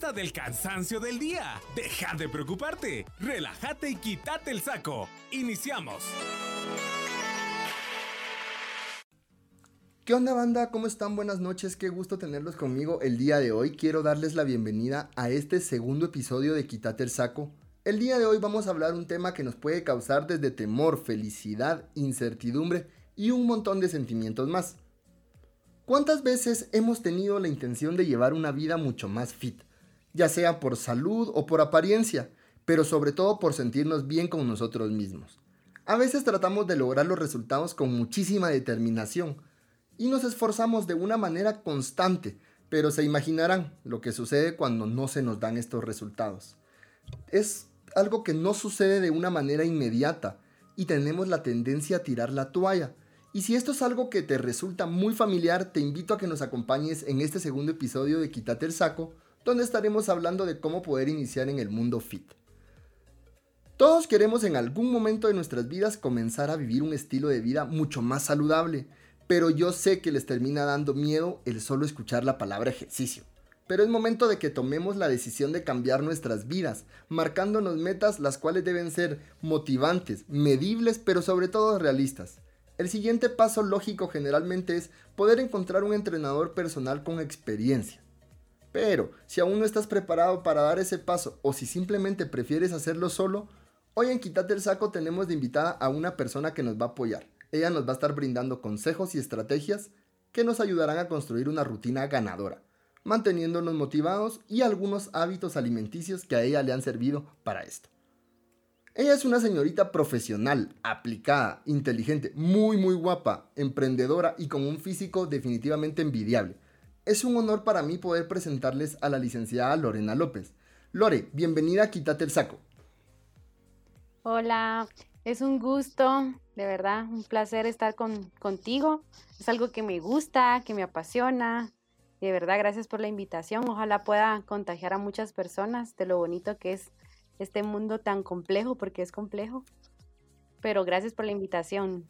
Del cansancio del día. Deja de preocuparte. Relájate y quítate el saco. Iniciamos. ¿Qué onda banda? ¿Cómo están? Buenas noches, qué gusto tenerlos conmigo el día de hoy. Quiero darles la bienvenida a este segundo episodio de Quítate el saco. El día de hoy vamos a hablar un tema que nos puede causar desde temor, felicidad, incertidumbre y un montón de sentimientos más. ¿Cuántas veces hemos tenido la intención de llevar una vida mucho más fit? Ya sea por salud o por apariencia, pero sobre todo por sentirnos bien con nosotros mismos. A veces tratamos de lograr los resultados con muchísima determinación y nos esforzamos de una manera constante, pero se imaginarán lo que sucede cuando no se nos dan estos resultados. Es algo que no sucede de una manera inmediata y tenemos la tendencia a tirar la toalla. Y si esto es algo que te resulta muy familiar, te invito a que nos acompañes en este segundo episodio de Quítate el saco, donde estaremos hablando de cómo poder iniciar en el mundo fit. Todos queremos en algún momento de nuestras vidas comenzar a vivir un estilo de vida mucho más saludable, pero yo sé que les termina dando miedo el solo escuchar la palabra ejercicio pero es momento de que tomemos la decisión de cambiar nuestras vidas, marcándonos metas las cuales deben ser motivantes, medibles, pero sobre todo realistas. El siguiente paso lógico generalmente es poder encontrar un entrenador personal con experiencia. Pero si aún no estás preparado para dar ese paso o si simplemente prefieres hacerlo solo, hoy en Quítate el Saco tenemos de invitada a una persona que nos va a apoyar. Ella nos va a estar brindando consejos y estrategias que nos ayudarán a construir una rutina ganadora manteniéndonos motivados y algunos hábitos alimenticios que a ella le han servido para esto. Ella es una señorita profesional, aplicada, inteligente, muy muy guapa, emprendedora y con un físico definitivamente envidiable. Es un honor para mí poder presentarles a la licenciada Lorena López. Lore, bienvenida Quítate el Saco. Hola, es un gusto, de verdad, un placer estar contigo. Es algo que me gusta, que me apasiona, de verdad, gracias por la invitación. Ojalá pueda contagiar a muchas personas de lo bonito que es este mundo tan complejo, porque es complejo. Pero gracias por la invitación.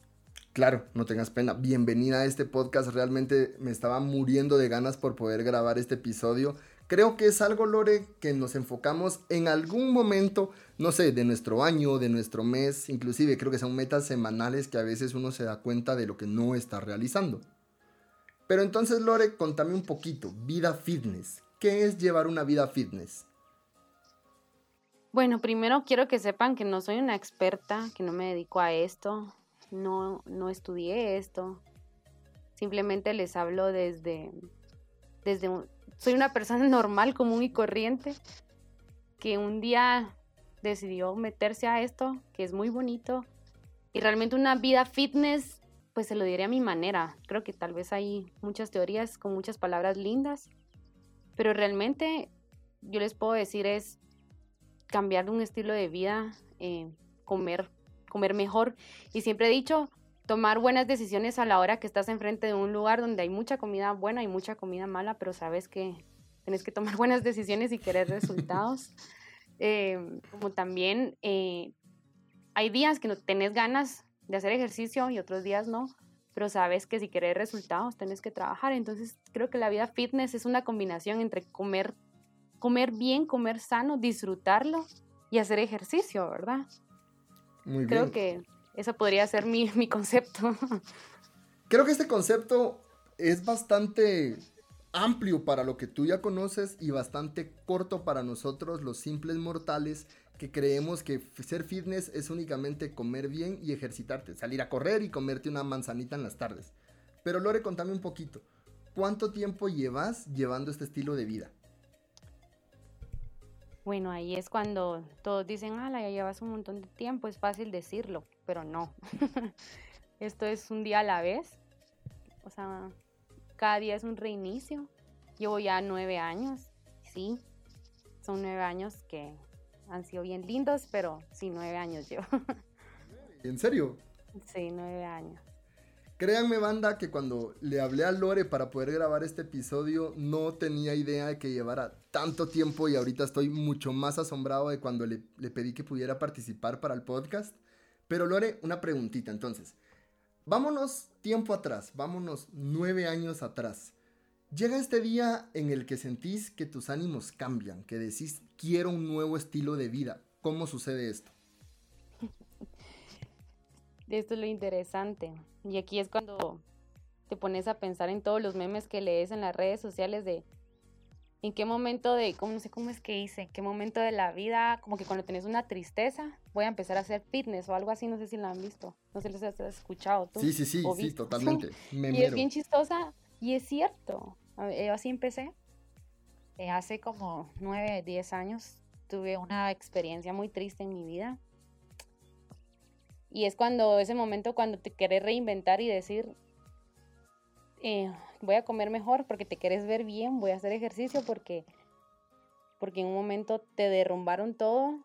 Claro, no tengas pena. Bienvenida a este podcast. Realmente me estaba muriendo de ganas por poder grabar este episodio. Creo que es algo, Lore, que nos enfocamos en algún momento, no sé, de nuestro año, de nuestro mes, inclusive creo que son metas semanales que a veces uno se da cuenta de lo que no está realizando. Pero entonces, Lore, contame un poquito, vida fitness. ¿Qué es llevar una vida fitness? Bueno, primero quiero que sepan que no soy una experta, que no me dedico a esto, no, no estudié esto. Simplemente les hablo desde, desde soy una persona normal, común y corriente, que un día decidió meterse a esto, que es muy bonito. Y realmente una vida fitness pues se lo diré a mi manera. Creo que tal vez hay muchas teorías con muchas palabras lindas, pero realmente yo les puedo decir es cambiar un estilo de vida, eh, comer, comer mejor. Y siempre he dicho, tomar buenas decisiones a la hora que estás enfrente de un lugar donde hay mucha comida buena y mucha comida mala, pero sabes que tienes que tomar buenas decisiones y querer resultados. Eh, como también eh, hay días que no tenés ganas de hacer ejercicio y otros días no, pero sabes que si quieres resultados tienes que trabajar. Entonces creo que la vida fitness es una combinación entre comer, comer bien, comer sano, disfrutarlo y hacer ejercicio, ¿verdad? Muy bien. Creo que eso podría ser mi, mi concepto. Creo que este concepto es bastante amplio para lo que tú ya conoces y bastante corto para nosotros los simples mortales que creemos que ser fitness es únicamente comer bien y ejercitarte, salir a correr y comerte una manzanita en las tardes. Pero Lore, contame un poquito, ¿cuánto tiempo llevas llevando este estilo de vida? Bueno, ahí es cuando todos dicen, ah, ya llevas un montón de tiempo, es fácil decirlo, pero no. Esto es un día a la vez. O sea, cada día es un reinicio. Llevo ya nueve años, sí. Son nueve años que han sido bien lindos, pero sí, nueve años yo. ¿En serio? Sí, nueve años. Créanme, banda, que cuando le hablé a Lore para poder grabar este episodio, no tenía idea de que llevara tanto tiempo y ahorita estoy mucho más asombrado de cuando le, le pedí que pudiera participar para el podcast. Pero Lore, una preguntita entonces. Vámonos tiempo atrás, vámonos nueve años atrás. Llega este día en el que sentís que tus ánimos cambian, que decís quiero un nuevo estilo de vida. ¿Cómo sucede esto? Esto es lo interesante. Y aquí es cuando te pones a pensar en todos los memes que lees en las redes sociales de en qué momento de, cómo, no sé cómo es que hice, qué momento de la vida, como que cuando tenés una tristeza, voy a empezar a hacer fitness o algo así, no sé si lo han visto, no sé si has escuchado tú. Sí, sí, sí, sí, totalmente. y es bien chistosa y es cierto, yo así empecé. Eh, hace como nueve, diez años tuve una experiencia muy triste en mi vida. Y es cuando, ese momento cuando te querés reinventar y decir, eh, voy a comer mejor porque te quieres ver bien, voy a hacer ejercicio porque, porque en un momento te derrumbaron todo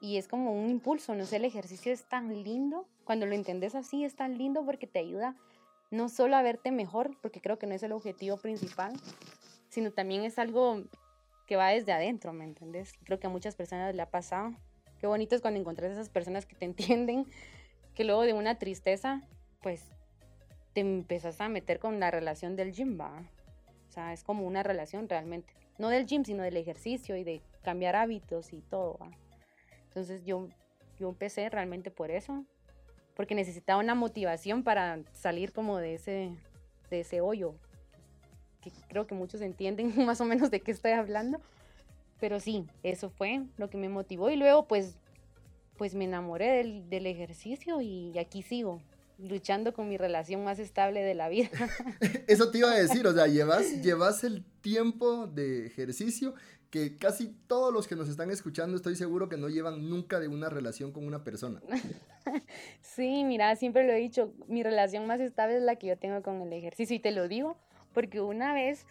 y es como un impulso, no sé, el ejercicio es tan lindo, cuando lo entendés así es tan lindo porque te ayuda no solo a verte mejor, porque creo que no es el objetivo principal, sino también es algo que va desde adentro, ¿me entendés? Creo que a muchas personas le ha pasado. Qué bonito es cuando encontrás esas personas que te entienden, que luego de una tristeza, pues te empezás a meter con la relación del gym, va. O sea, es como una relación realmente. No del gym, sino del ejercicio y de cambiar hábitos y todo, ¿va? Entonces yo, yo empecé realmente por eso, porque necesitaba una motivación para salir como de ese, de ese hoyo, que creo que muchos entienden más o menos de qué estoy hablando, pero sí, eso fue lo que me motivó y luego pues, pues me enamoré del, del ejercicio y aquí sigo, luchando con mi relación más estable de la vida. Eso te iba a decir, o sea, llevas, llevas el tiempo de ejercicio que casi todos los que nos están escuchando estoy seguro que no llevan nunca de una relación con una persona. Sí, mira, siempre lo he dicho, mi relación más estable es la que yo tengo con el ejercicio y te lo digo porque una vez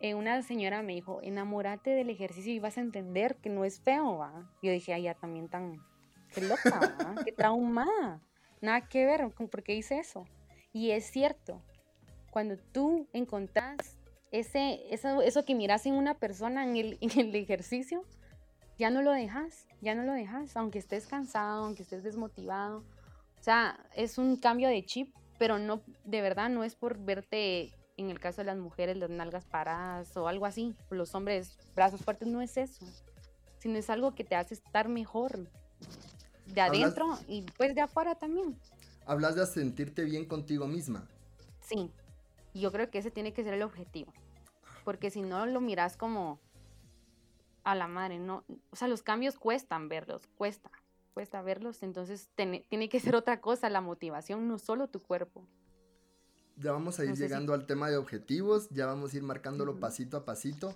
eh, una señora me dijo, enamórate del ejercicio y vas a entender que no es feo, ¿va? Yo dije, ay, ya también tan, qué loca, ¿va? qué trauma nada que ver por qué hice eso. Y es cierto, cuando tú encontrás ese, eso, eso que miras en una persona en el, en el ejercicio, ya no lo dejas, ya no lo dejas, aunque estés cansado, aunque estés desmotivado. O sea, es un cambio de chip, pero no, de verdad no es por verte, en el caso de las mujeres, las nalgas paradas o algo así, los hombres, brazos fuertes, no es eso, sino es algo que te hace estar mejor, de adentro y pues de afuera también. Hablas de sentirte bien contigo misma. Sí, yo creo que ese tiene que ser el objetivo, porque si no lo miras como a la madre, no, o sea, los cambios cuestan verlos, cuesta, cuesta verlos, entonces tiene que ser otra cosa la motivación, no solo tu cuerpo. Ya vamos a ir llegando al tema de objetivos, ya vamos a ir marcándolo pasito a pasito.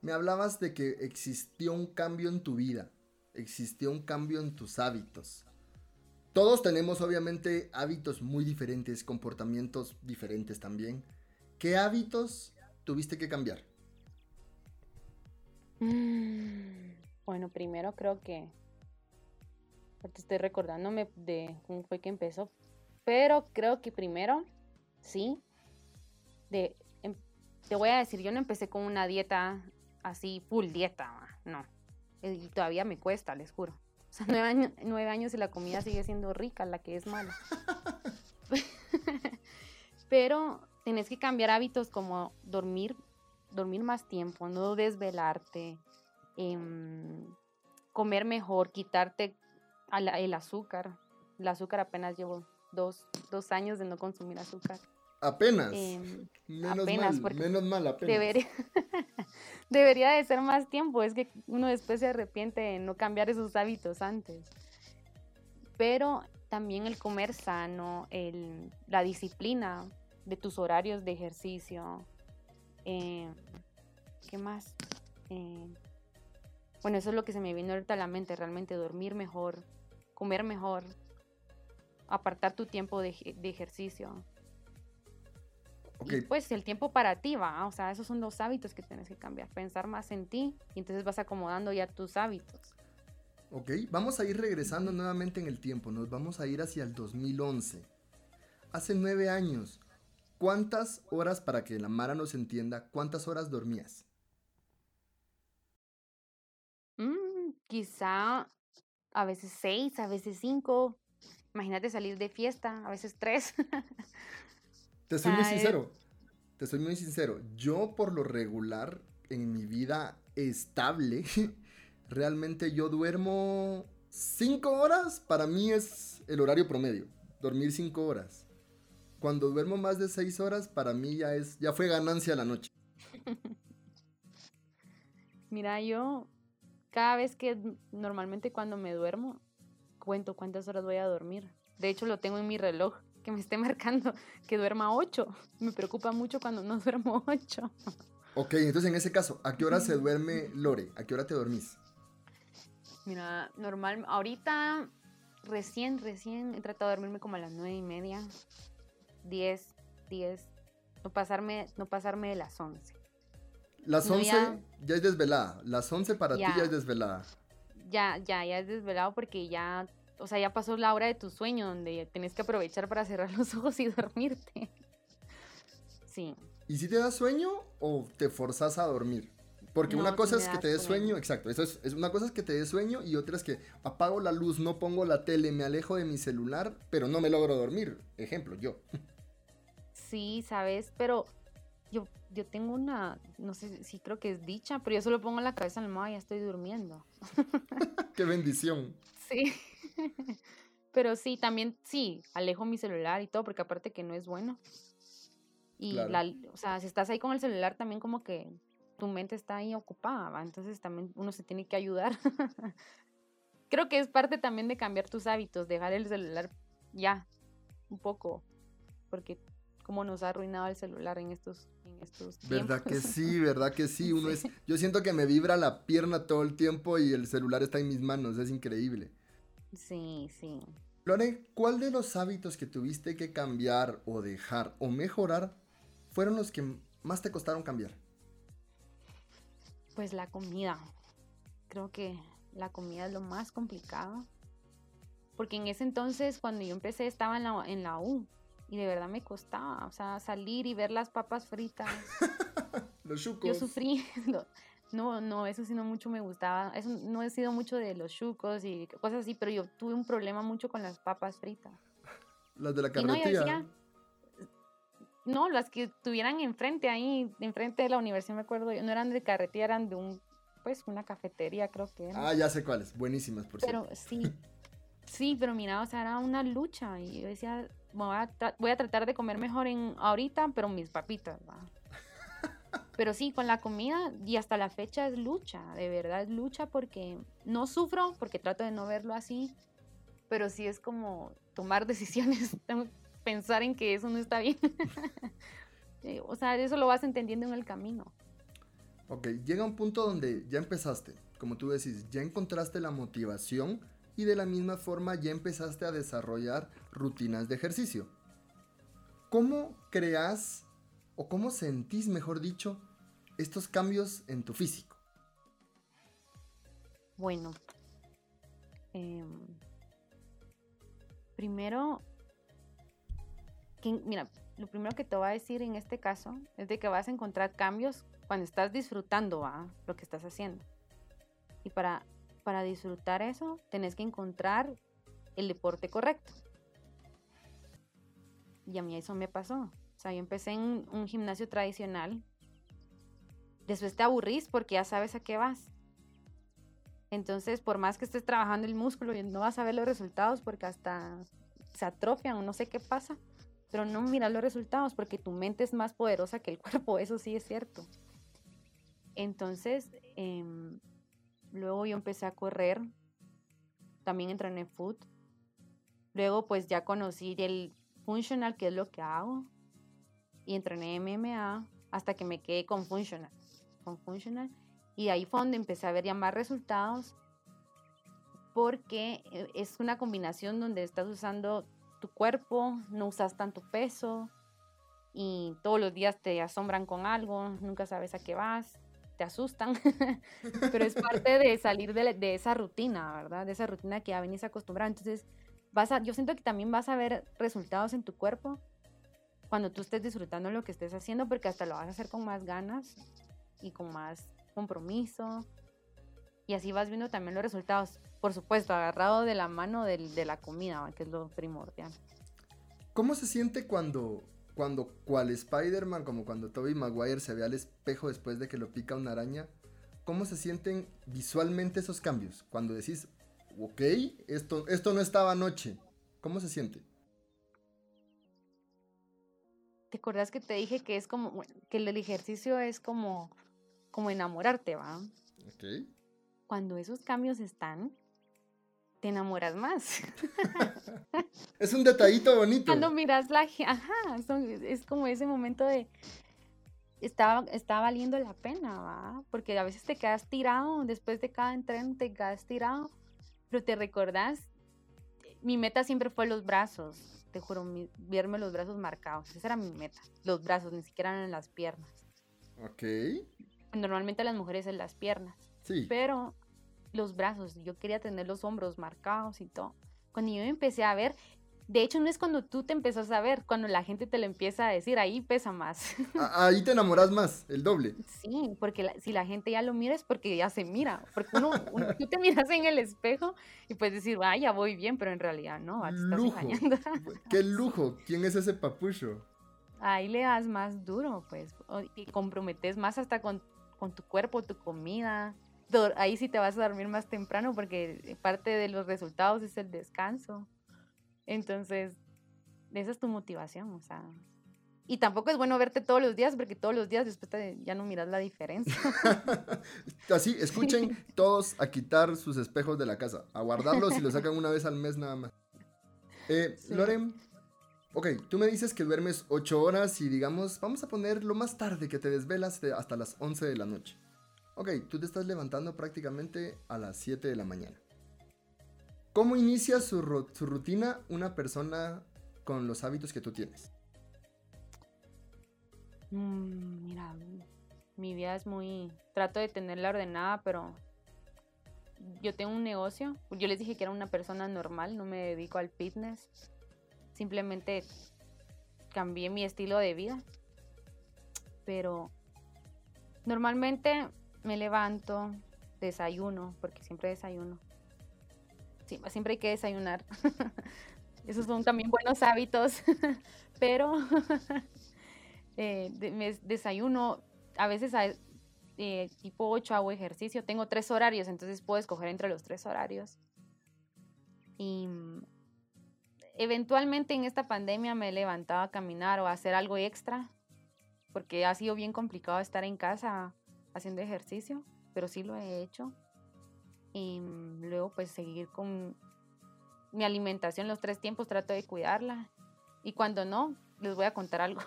Me hablabas de que existió un cambio en tu vida existió un cambio en tus hábitos. Todos tenemos obviamente hábitos muy diferentes, comportamientos diferentes también. ¿Qué hábitos tuviste que cambiar? Mm, bueno, primero creo que te estoy recordándome de cómo fue que empezó, pero creo que primero, sí, de, em, te voy a decir, yo no empecé con una dieta así, full dieta, no eh, y todavía me cuesta, les juro. O sea, nueve años, nueve años y la comida sigue siendo rica, la que es mala. Pero tenés que cambiar hábitos como dormir, dormir más tiempo, no desvelarte, em, comer mejor, quitarte el azúcar. El azúcar apenas llevo dos, dos años de no consumir azúcar. Apenas. Em, menos mal, menos mal, apenas. Debería, debería de ser más tiempo. Es que uno después se arrepiente de no cambiar esos hábitos antes. Pero también el comer sano, el, la disciplina de tus horarios de ejercicio. Em, ¿Qué más? Em, bueno, eso es lo que se me vino ahorita a la mente, realmente dormir mejor, comer mejor, apartar tu tiempo de, de ejercicio. Y pues el tiempo para ti va, o sea, esos son los hábitos que tienes que cambiar, pensar más en ti y entonces vas acomodando ya tus hábitos. Ok, vamos a ir regresando nuevamente en el tiempo, nos vamos a ir hacia el 2011. Hace nueve años, ¿cuántas horas, para que la Mara nos entienda, cuántas horas dormías? Mm, quizá a veces seis, a veces cinco. Imagínate salir de fiesta, a veces tres. Te soy muy sincero. te soy muy sincero, yo por lo regular en mi vida estable, realmente yo duermo 5 horas, para mí es el horario promedio, dormir 5 horas. Cuando duermo más de 6 horas, para mí ya es ya fue ganancia la noche. Mira, yo cada vez que normalmente cuando me duermo, cuento cuántas horas voy a dormir. De hecho, lo tengo en mi reloj que me esté marcando que duerma 8. Me preocupa mucho cuando no duermo 8. Ok, entonces en ese caso, ¿a qué hora se duerme Lore? ¿A qué hora te dormís? Mira, normal, ahorita recién, recién he tratado de dormirme como a las nueve y media, 10, 10, no pasarme, no pasarme de las 11. Las 11 ya... es desvelada, las 11 para ti ya es desvelada. Ya, ya, ya es desvelado porque ya, o sea, ya pasó la hora de tu sueño donde tenés que aprovechar para cerrar los ojos y dormirte. Sí. ¿Y si te da sueño o te forzas a dormir? Porque una cosa es que te dé sueño, exacto. Eso es, una cosa es que te dé sueño y otra es que apago la luz, no pongo la tele, me alejo de mi celular, pero no me logro dormir. Ejemplo, yo. Sí, sabes, pero yo, yo tengo una, no sé si creo que es dicha, pero yo solo pongo la cabeza en la almohada y ya estoy durmiendo. Qué bendición. Sí. Pero sí, también sí, alejo mi celular y todo, porque aparte que no es bueno. Y, la, o sea, si estás ahí con el celular, también como que tu mente está ahí ocupada, entonces también uno se tiene que ayudar. Creo que es parte también de cambiar tus hábitos, dejar el celular ya, un poco, porque cómo nos ha arruinado el celular en estos, en estos tiempos. Verdad que sí, verdad que sí. Uno Es, yo siento que me vibra la pierna todo el tiempo y el celular está en mis manos, es increíble. Sí, sí. Lore, ¿cuál de los hábitos que tuviste que cambiar o dejar o mejorar fueron los que más te costaron cambiar? Pues la comida. Creo que la comida es lo más complicado. Porque en ese entonces, cuando yo empecé, estaba en la, en la U. Y de verdad me costaba. O sea, salir y ver las papas fritas. los chucos. Yo sufrí. No, no, eso sí no mucho me gustaba. Eso no he sido mucho de los chucos y cosas así, pero yo tuve un problema mucho con las papas fritas. Las de la carretilla. No, las que tuvieran enfrente ahí, enfrente de la universidad, me acuerdo, no eran de carretilla, eran de un, pues, una cafetería, creo que era. Ah, ya sé cuáles, buenísimas, por Pero sí, sí, pero mira, o sea, era una lucha y yo decía, voy a, voy a tratar de comer mejor en ahorita, pero mis papitas, ¿va? Pero sí, con la comida y hasta la fecha es lucha, de verdad es lucha porque no sufro, porque trato de no verlo así, pero sí es como tomar decisiones, pensar en que eso no está bien. Eh, o sea, eso lo vas entendiendo en el camino. Ok, llega un punto donde ya empezaste, como tú decís, ya encontraste la motivación y de la misma forma ya empezaste a desarrollar rutinas de ejercicio. ¿Cómo creas o cómo sentís, mejor dicho, estos cambios en tu físico? Bueno, em, primero mira, lo primero que te voy a decir en este caso es de que vas a encontrar cambios cuando estás disfrutando lo que estás haciendo. Y para, para disfrutar eso, tenés que encontrar el deporte correcto. Y a mí eso me pasó. O sea, yo empecé en un gimnasio tradicional. Después te aburrís porque ya sabes a qué vas. Entonces, por más que estés trabajando el músculo, no vas a ver los resultados porque hasta se atrofian o no sé qué pasa pero no miras los resultados porque tu mente es más poderosa que el cuerpo, eso sí es cierto. Entonces, em, luego yo empecé a correr, también entrené foot, luego pues ya conocí el functional, que es lo que hago, y entrené MMA hasta que me quedé con funcional, con funcional, y ahí fue donde empecé a ver ya más resultados, porque eh, es una combinación donde estás usando tu cuerpo, no usas tanto peso y todos los días te asombran con algo, nunca sabes a qué vas, te asustan, pero es parte de salir de, esa rutina, ¿verdad? De esa rutina que ya venís acostumbrado. Entonces, vas a, yo siento que también vas a ver resultados en tu cuerpo cuando tú estés disfrutando lo que estés haciendo, porque hasta lo vas a hacer con más ganas y con más compromiso. Y así vas viendo también los resultados por supuesto, agarrado de la mano de la comida, que es lo primordial. ¿Cómo se siente cuando, cuando cual Spider-Man, como cuando Tobey Maguire se ve al espejo después de que lo pica una araña, ¿cómo se sienten visualmente esos cambios? Cuando decís, ok, esto, esto no estaba anoche, ¿cómo se siente? ¿Te acuerdas que te dije que es como, que el ejercicio es como, como enamorarte, va? Ok. Cuando esos cambios están, te enamoras más. es un detallito bonito. Cuando miras la... Ajá, es como ese momento de... Está, está valiendo la pena, ¿va? Porque a veces te quedas tirado, después de cada entreno te quedas tirado, pero te recordás, mi meta siempre fue los brazos, te juro, verme los brazos marcados, esa era mi meta, los brazos, ni siquiera eran en las piernas. Ok. Normalmente las mujeres en las piernas. Sí. Pero los brazos, yo quería tener los hombros marcados y todo. Cuando yo empecé a ver, de hecho no es cuando tú te empezás a ver, cuando la gente te lo empieza a decir, ahí pesa más. Ahí te enamoras más, el doble. Sí, porque si la gente ya lo mira es porque ya se mira, porque uno, tú te miras en el espejo y puedes decir, vaya, ya voy bien, pero en realidad no, te estás engañando. Qué lujo, ¿quién es ese papucho? Ahí le das más duro, pues, y comprometes más hasta con, con tu cuerpo, tu comida, ahí sí te vas a dormir más temprano porque parte de los resultados es el descanso. Entonces, esa es tu motivación, o sea. Y tampoco es bueno verte todos los días porque todos los días después ya no miras la diferencia. Así, escuchen todos a quitar sus espejos de la casa, a guardarlos y los sacan una vez al mes nada más. Eh, Loren, ok, tú me dices que duermes 8 horas y digamos, vamos a poner lo más tarde que te desvelas hasta las 11 de la noche. Ok, tú te estás levantando prácticamente a las 7 de la mañana. ¿Cómo inicia su, rutina una persona con los hábitos que tú tienes? Mm, mira, mi vida es muy... Trato de tenerla ordenada, pero yo tengo un negocio. Yo les dije que era una persona normal, no me dedico al fitness. Simplemente cambié mi estilo de vida. Pero normalmente me levanto, desayuno, porque siempre desayuno. siempre hay que desayunar. Esos son también buenos hábitos, pero eh, desayuno, a veces eh, tipo 8 hago ejercicio, tengo tres horarios, entonces puedo escoger entre los tres horarios. Y eventualmente en esta pandemia me he levantado a caminar o a hacer algo extra, porque ha sido bien complicado estar en casa haciendo ejercicio, pero sí lo he hecho. Y luego pues seguir con mi alimentación los tres tiempos, trato de cuidarla. Y cuando no, les voy a contar algo.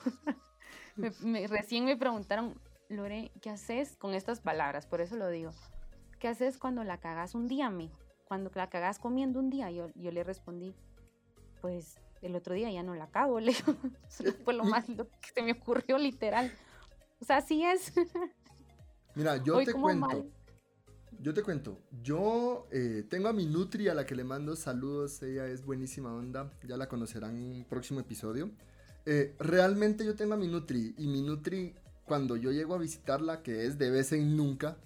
recién me preguntaron, Lore, ¿qué haces con estas palabras? Por eso lo digo. ¿Qué haces cuando la cagas un día, amigo? Cuando la cagas comiendo un día, yo, yo le respondí, pues el otro día ya no la cago, le fue lo más lo que se me ocurrió literal. O sea, así es. Mira, yo te cuento. Yo te cuento. Yo eh, tengo a mi Nutri a la que le mando saludos. Ella es buenísima onda. Ya la conocerán en un próximo episodio. Eh, realmente yo tengo a mi Nutri. Y mi Nutri, cuando yo llego a visitarla, que es de vez en nunca.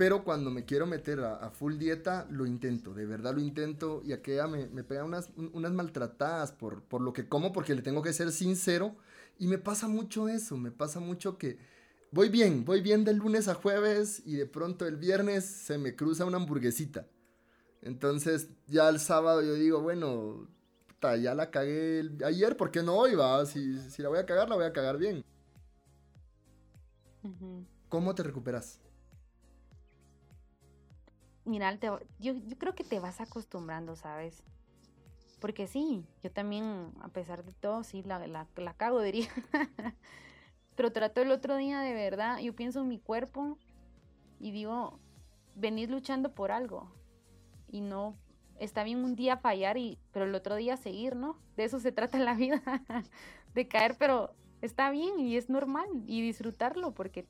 Pero cuando me quiero meter a, full dieta, lo intento, de verdad lo intento. Y aquella me, me pega unas, unas maltratadas por, por lo que como, porque le tengo que ser sincero. Y me pasa mucho eso, me pasa mucho que voy bien, voy bien del lunes a jueves y de pronto el viernes se me cruza una hamburguesita. Entonces ya el sábado yo digo, bueno, ya la cagué ayer, ¿por qué no hoy va? Si, la voy a cagar, la voy a cagar bien. ¿Cómo te recuperas? Mira, yo, creo que te vas acostumbrando, ¿sabes? Porque sí, yo también, a pesar de todo, sí, la, la, cago, diría. Pero trato el otro día de verdad, yo pienso en mi cuerpo y digo, venís luchando por algo. Y no, está bien un día fallar, y, pero el otro día seguir, ¿no? De eso se trata la vida, de caer, pero está bien y es normal y disfrutarlo porque,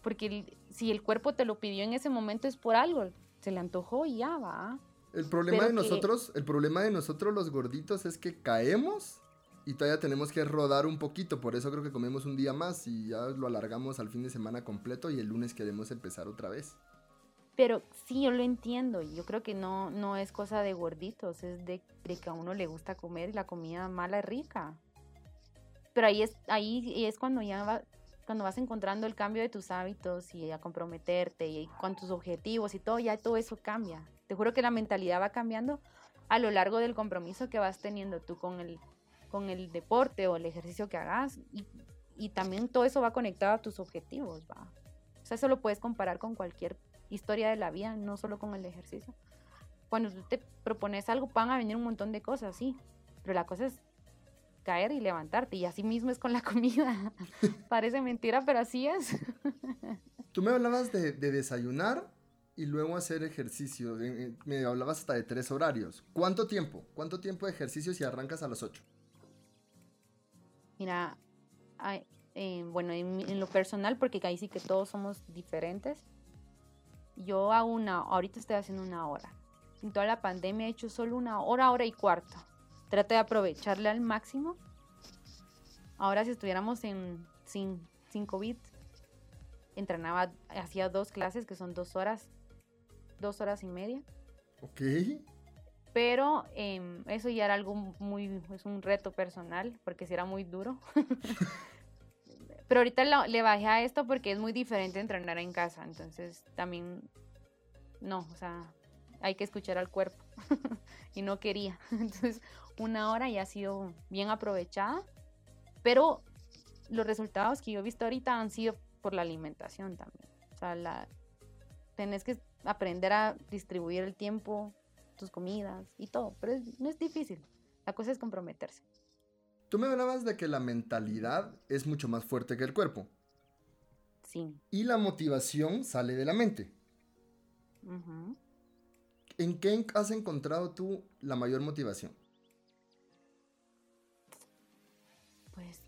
porque si el cuerpo te lo pidió en ese momento es por algo, se le antojó y ya va. El problema de nosotros, el problema de nosotros los gorditos es que caemos y todavía tenemos que rodar un poquito, por eso creo que comemos un día más y ya lo alargamos al fin de semana completo y el lunes queremos empezar otra vez. Pero sí, yo lo entiendo. Yo creo que no, no es cosa de gorditos, es de, que a uno le gusta comer y la comida mala es rica. pero ahí es, ahí es cuando ya va, cuando vas encontrando el cambio de tus hábitos y a comprometerte y con tus objetivos y todo, ya todo eso cambia. Te juro que la mentalidad va cambiando a lo largo del compromiso que vas teniendo tú con el, con el deporte o el ejercicio que hagas y, también todo eso va conectado a tus objetivos, va. O sea, eso lo puedes comparar con cualquier historia de la vida, no solo con el ejercicio. Cuando tú te propones algo, van a venir un montón de cosas, sí, pero la cosa es caer y levantarte. Y así mismo es con la comida. Parece mentira, pero así es. Tú me hablabas de, desayunar y luego hacer ejercicio. Me hablabas hasta de tres horarios. ¿Cuánto tiempo? ¿Cuánto tiempo de ejercicio si arrancas a las ocho? Mira, eh, bueno, en, lo personal, porque ahí sí que todos somos diferentes. Yo hago una, ahorita estoy haciendo una hora. En toda la pandemia he hecho solo una hora, hora y cuarto. Trato de aprovecharle al máximo. Ahora si estuviéramos en sin, sin COVID, entrenaba, hacía dos clases que son dos horas, dos horas y media. Ok. Pero em, eso ya era algo muy, es un reto personal, porque si era muy duro. Pero ahorita le bajé a esto porque es muy diferente entrenar en casa, entonces también, no, o sea, hay que escuchar al cuerpo. y no quería. Entonces, una hora ya ha sido bien aprovechada, pero los resultados que yo he visto ahorita han sido por la alimentación también. O sea, la, tenés que aprender a distribuir el tiempo, tus comidas y todo, pero no es difícil. La cosa es comprometerse. Tú me hablabas de que la mentalidad es mucho más fuerte que el cuerpo. Sí. Y la motivación sale de la mente. ¿En qué has encontrado tú la mayor motivación? Pues,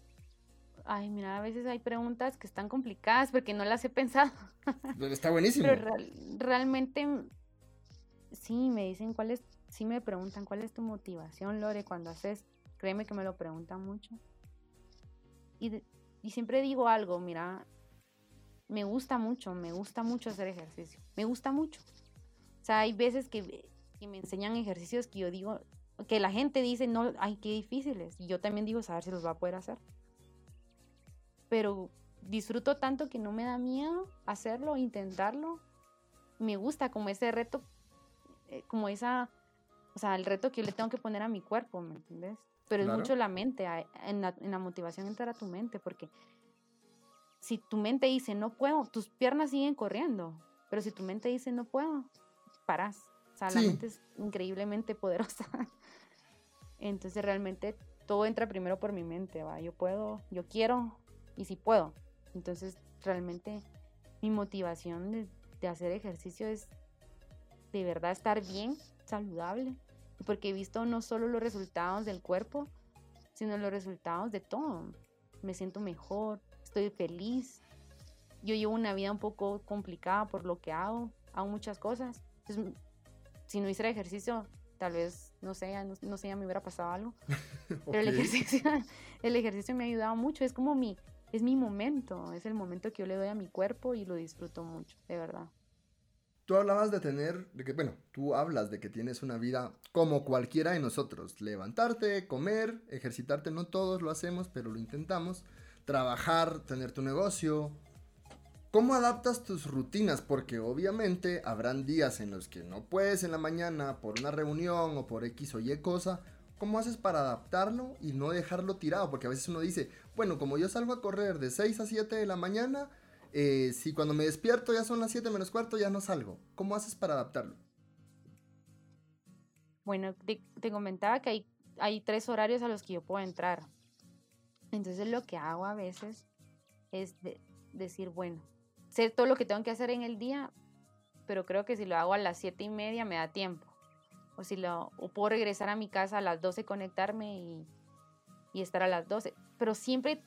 ay, mira, a veces hay preguntas que están complicadas porque no las he pensado. Está buenísimo. Pero realmente, sí, me dicen cuál es, sí me preguntan cuál es tu motivación, Lore, cuando haces, créeme que me lo preguntan mucho. Y, y siempre digo algo, mira, me gusta mucho, me gusta mucho hacer ejercicio, me gusta mucho. O sea, hay veces que, me enseñan ejercicios que yo digo, que la gente dice, no, ay, qué difíciles. Y yo también digo, saber si los va a poder hacer. Pero disfruto tanto que no me da miedo hacerlo, intentarlo. Me gusta como ese reto, eh, como esa, o sea, el reto que yo le tengo que poner a mi cuerpo, ¿me entiendes? Pero es mucho la mente, en la, en la motivación entra tu mente, porque si tu mente dice, no puedo, tus piernas siguen corriendo. Pero si tu mente dice, no puedo, paras. O sea, la mente es increíblemente poderosa. Entonces realmente todo entra primero por mi mente, va. Yo puedo, yo quiero y si puedo. Entonces realmente mi motivación de, hacer ejercicio es de verdad estar bien, saludable. Porque he visto no solo los resultados del cuerpo, sino los resultados de todo. Me siento mejor, estoy feliz. Yo llevo una vida un poco complicada por lo que hago, hago muchas cosas, entonces, si no hiciera ejercicio, tal vez, no sé, no, sé, ya me hubiera pasado algo. Pero el ejercicio, el ejercicio me ha ayudado mucho. Es como mi, es mi momento, es el momento que yo le doy a mi cuerpo y lo disfruto mucho, de verdad. Tú hablabas de tener, de que, bueno, tú hablas de que tienes una vida como cualquiera de nosotros. Levantarte, comer, ejercitarte, no todos lo hacemos, pero lo intentamos. Trabajar, tener tu negocio, ¿Cómo adaptas tus rutinas? Porque obviamente habrán días en los que no puedes en la mañana por una reunión o por X o Y cosa. ¿Cómo haces para adaptarlo y no dejarlo tirado? Porque a veces uno dice, bueno, como yo salgo a correr de 6 a 7 de la mañana, eh, si cuando me despierto ya son las 7 menos cuarto, ya no salgo. ¿Cómo haces para adaptarlo? Bueno, te, comentaba que hay, hay tres horarios a los que yo puedo entrar. Entonces lo que hago a veces es decir, bueno, sé todo lo que tengo que hacer en el día, pero creo que si lo hago a las siete y media me da tiempo. O si lo puedo regresar a mi casa a las 12, conectarme y, y estar a las 12. Pero siempre,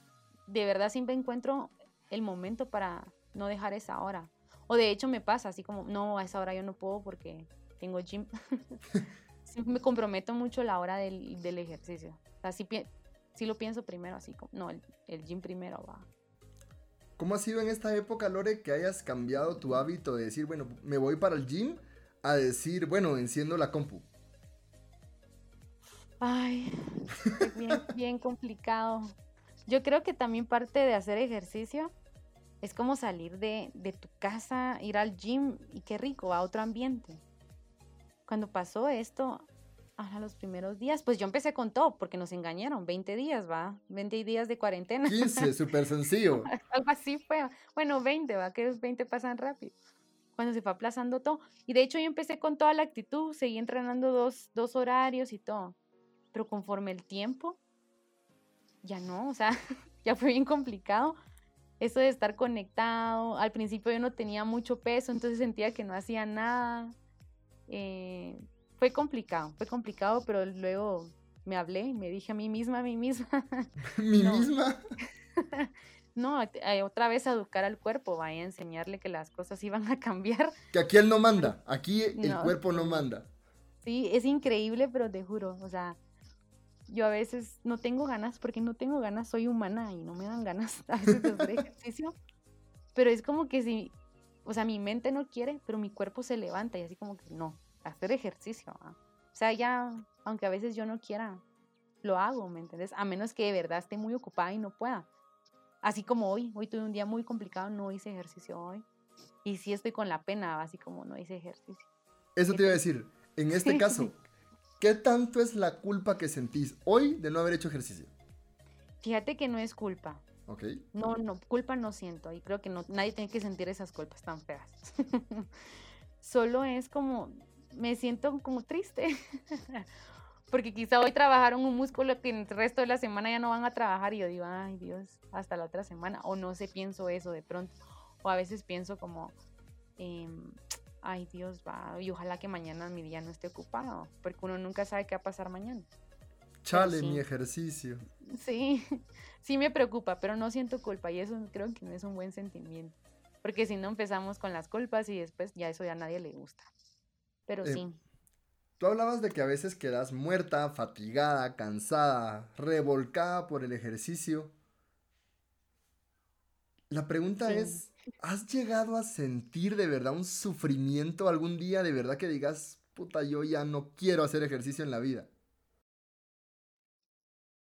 de verdad, siempre encuentro el momento para no dejar esa hora. O de hecho me pasa así como, no, a esa hora yo no puedo porque tengo gym. me comprometo mucho la hora del, del ejercicio. O sea, sí, lo pienso primero, así como, no, el, el gym primero va. ¿Cómo ha sido en esta época, Lore, que hayas cambiado tu hábito de decir, bueno, me voy para el gym, a decir, bueno, enciendo la compu? Ay, bien, bien complicado. Yo creo que también parte de hacer ejercicio es como salir de, de tu casa, ir al gym y qué rico, a otro ambiente. Cuando pasó esto, a los primeros días, pues yo empecé con todo, porque nos engañaron, 20 días, va, 20 días de cuarentena. 15, súper sencillo. Algo así fue, bueno, 20, va, que los 20 pasan rápido. Cuando se fue aplazando todo. Y de hecho yo empecé con toda la actitud, seguí entrenando dos, dos horarios y todo. Pero conforme el tiempo, ya no, o sea, ya fue bien complicado. Eso de estar conectado, al principio yo no tenía mucho peso, entonces sentía que no hacía nada. Eh, fue complicado, fue complicado, pero luego me hablé, me dije a mí misma, a mí misma. ¿Mi misma? no, otra vez educar al cuerpo, vaya a enseñarle que las cosas iban a cambiar. Que aquí él no manda, aquí el cuerpo no manda. Sí, es increíble, pero te juro, o sea, yo a veces no tengo ganas, porque no tengo ganas, soy humana y no me dan ganas a veces de hacer ejercicio, pero es como que si, o sea, mi mente no quiere, pero mi cuerpo se levanta y así como que no, hacer ejercicio. O sea, ya, aunque a veces yo no quiera, lo hago, ¿me entiendes? A menos que de verdad esté muy ocupada y no pueda. Así como hoy, hoy tuve un día muy complicado, no hice ejercicio hoy. Y sí estoy con la pena, así como no hice ejercicio. Eso te iba a decir, en este caso, ¿qué tanto es la culpa que sentís hoy de no haber hecho ejercicio? Fíjate que no es culpa. Ok. No, no, culpa no siento y creo que no, nadie tiene que sentir esas culpas tan feas. Solo es como, me siento como triste. Porque quizá hoy trabajaron un músculo que el resto de la semana ya no van a trabajar y yo digo, ay Dios, hasta la otra semana. O no sé, pienso eso de pronto. O a veces pienso como, em, ay Dios, va, y ojalá que mañana mi día no esté ocupado, porque uno nunca sabe qué va a pasar mañana. Chale, mi ejercicio. Sí, sí me preocupa, pero no siento culpa y eso creo que no es un buen sentimiento. Porque si no empezamos con las culpas y después ya eso ya a nadie le gusta. Pero eh, sí. Tú hablabas de que a veces quedas muerta, fatigada, cansada, revolcada por el ejercicio. La pregunta es, ¿has llegado a sentir de verdad un sufrimiento algún día de verdad que digas, puta, yo ya no quiero hacer ejercicio en la vida?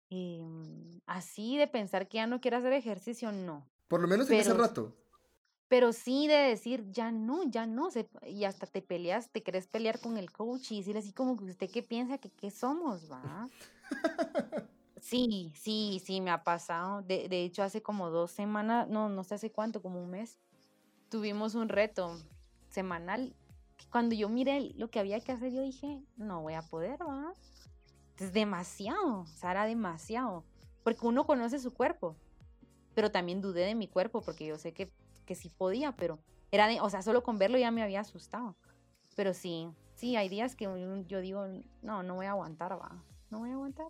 Em, así de pensar que ya no quiero hacer ejercicio, no. Por lo menos en ese rato pero sí de decir, ya no, ya no, y hasta te peleas, te querés pelear con el coach y decirle así como que usted qué piensa que qué somos, ¿va? sí, sí, sí, me ha pasado. De, de hecho, hace como dos semanas, no, no sé hace cuánto, como un mes, tuvimos un reto semanal. cuando yo miré lo que había que hacer, yo dije, no voy a poder, ¿va? Es demasiado, era demasiado. Porque uno conoce su cuerpo, pero también dudé de mi cuerpo, porque yo sé que que sí podía, pero era de, o sea, solo con verlo ya me había asustado. Pero sí, sí, hay días que yo digo, no, no voy a aguantar, va, no voy a aguantar.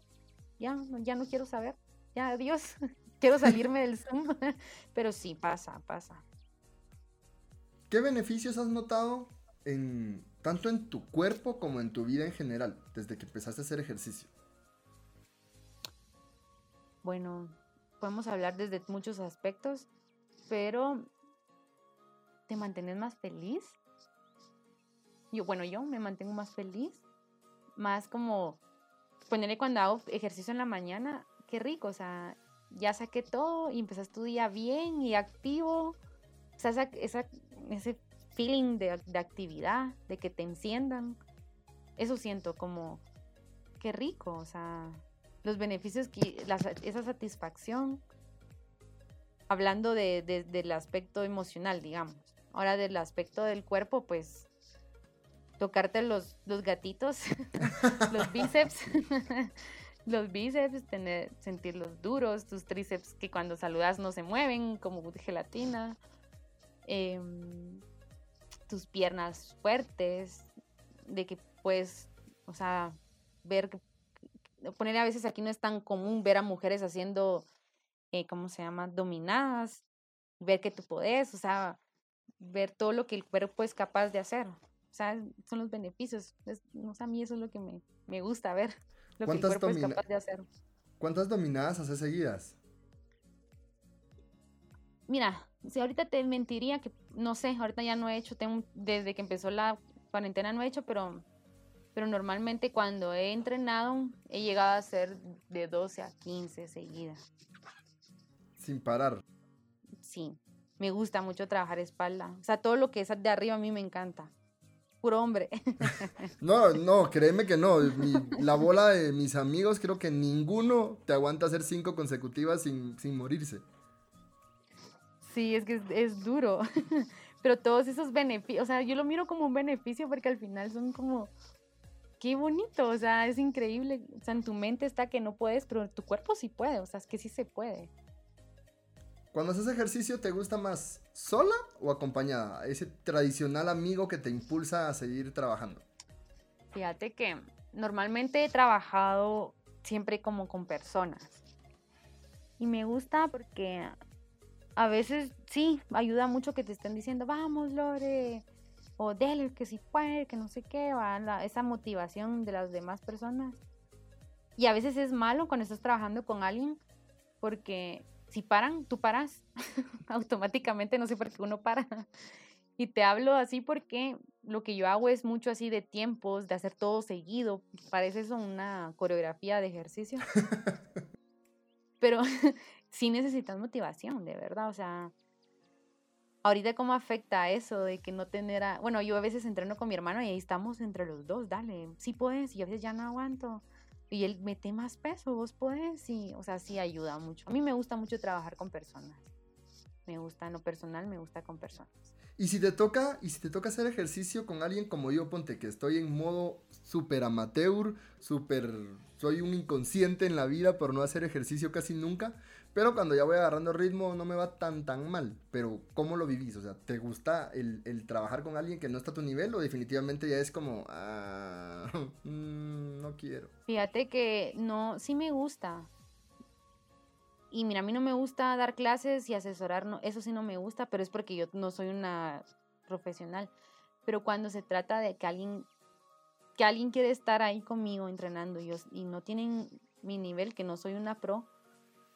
Ya, ya no quiero saber. Ya, adiós. quiero salirme del Zoom. pero sí, pasa, pasa. ¿Qué beneficios has notado en tanto en tu cuerpo como en tu vida en general desde que empezaste a hacer ejercicio? Bueno, podemos hablar desde muchos aspectos, pero te mantienes más feliz. Yo, bueno, yo me mantengo más feliz, más como ponerle cuando hago ejercicio en la mañana, qué rico, o sea, ya saqué todo y empezaste tu día bien y activo. O sea, esa, ese feeling de, de, actividad, de que te enciendan, eso siento como, qué rico, o sea, los beneficios, que, esa satisfacción, hablando de, del aspecto emocional, digamos. Ahora del aspecto del cuerpo, pues tocarte los, los gatitos, los bíceps, los bíceps, tener, sentirlos duros, tus tríceps que cuando saludas no se mueven como gelatina, em, tus piernas fuertes, de que puedes, o sea, ver, poner a veces aquí no es tan común ver a mujeres haciendo, eh, ¿cómo se llama?, dominadas, ver que tú podés, o sea, ver todo lo que el cuerpo es capaz de hacer. O sea, son los beneficios. no sé, a mí eso es lo que me, me gusta ver, lo que el cuerpo es capaz de hacer. ¿Cuántas dominadas haces seguidas? Mira, si ahorita te mentiría que, no sé, ahorita ya no he hecho, tengo, desde que empezó la cuarentena no he hecho, pero, pero normalmente cuando he entrenado he llegado a hacer de 12 a 15 seguidas. Sin parar. Sí, me gusta mucho trabajar espalda. O sea, todo lo que es de arriba a mí me encanta. Puro hombre. No, no, créeme que no. la bola de mis amigos, creo que ninguno te aguanta hacer cinco consecutivas sin, sin morirse. Sí, es que es, duro. Pero todos esos beneficios, o sea, yo lo miro como un beneficio porque al final son como, qué bonito, o sea, es increíble. O sea, en tu mente está que no puedes, pero tu cuerpo sí puede, o sea, es que sí se puede. Cuando haces ejercicio, ¿te gusta más sola o acompañada? Ese tradicional amigo que te impulsa a seguir trabajando. Fíjate que normalmente he trabajado siempre como con personas. Y me gusta porque a veces sí, ayuda mucho que te estén diciendo, vamos Lore, o dele que si puede, que no sé qué, va, esa motivación de las demás personas. Y a veces es malo cuando estás trabajando con alguien porque si paran, tú paras. Automáticamente, no sé por qué uno para. Y te hablo así porque lo que yo hago es mucho así de tiempos, de hacer todo seguido. Parece eso una coreografía de ejercicio. Pero sí necesitas motivación, de verdad. O sea, ahorita cómo afecta eso de que no tener a... Bueno, yo a veces entreno con mi hermano y ahí estamos entre los dos, dale, sí puedes, y a veces ya no aguanto y él mete más peso, vos podés, y, o sea, sí ayuda mucho. A mí me gusta mucho trabajar con personas. Me gusta en lo personal, me gusta con personas. Y si te toca, y si te toca hacer ejercicio con alguien como yo, ponte que estoy en modo súper amateur, súper, soy un inconsciente en la vida por no hacer ejercicio casi nunca, pero cuando ya voy agarrando ritmo no me va tan tan mal. Pero ¿cómo lo vivís? O sea, ¿te gusta el, trabajar con alguien que no está a tu nivel o definitivamente ya es como, ah, mm, no quiero? Fíjate que no, sí me gusta. Y mira, a mí no me gusta dar clases y asesorar, no, eso sí no me gusta, pero es porque yo no soy una profesional. Pero cuando se trata de que alguien, que alguien quiere estar ahí conmigo entrenando y, y no tienen mi nivel, que no soy una pro,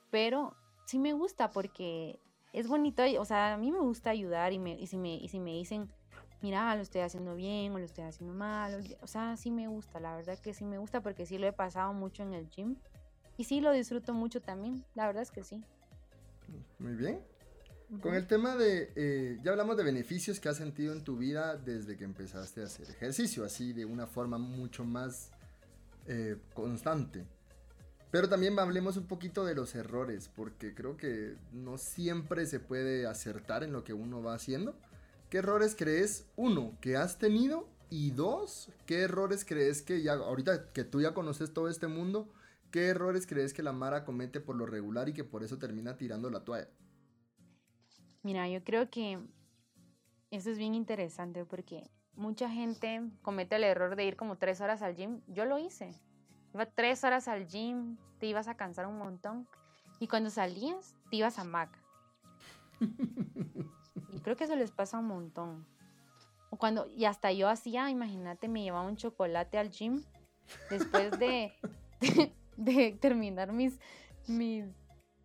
pero sí me gusta porque es bonito, o sea, a mí me gusta ayudar y, me, y, si, me, y si me dicen, mira, lo estoy haciendo bien o lo estoy haciendo mal, o, sea, sí me gusta, la verdad que sí me gusta porque sí lo he pasado mucho en el gym y sí lo disfruto mucho también, la verdad es que sí. Muy bien. Con el tema de, eh, ya hablamos de beneficios que has sentido en tu vida desde que empezaste a hacer ejercicio, así de una forma mucho más eh, constante. Pero también hablemos un poquito de los errores, porque creo que no siempre se puede acertar en lo que uno va haciendo. ¿Qué errores crees, uno, que has tenido? Y dos, ¿qué errores crees que ya, ahorita que tú ya conoces todo este mundo, qué errores crees que la Mara comete por lo regular y que por eso termina tirando la toalla? Mira, yo creo que eso es bien interesante porque mucha gente comete el error de ir como tres horas al gym. Yo lo hice. Iba tres horas al gym, te ibas a cansar un montón. Y cuando salías, te ibas a Mac. y creo que eso les pasa un montón. Cuando, y hasta yo hacía, imagínate, me llevaba un chocolate al gym después de, de, terminar mis, mis,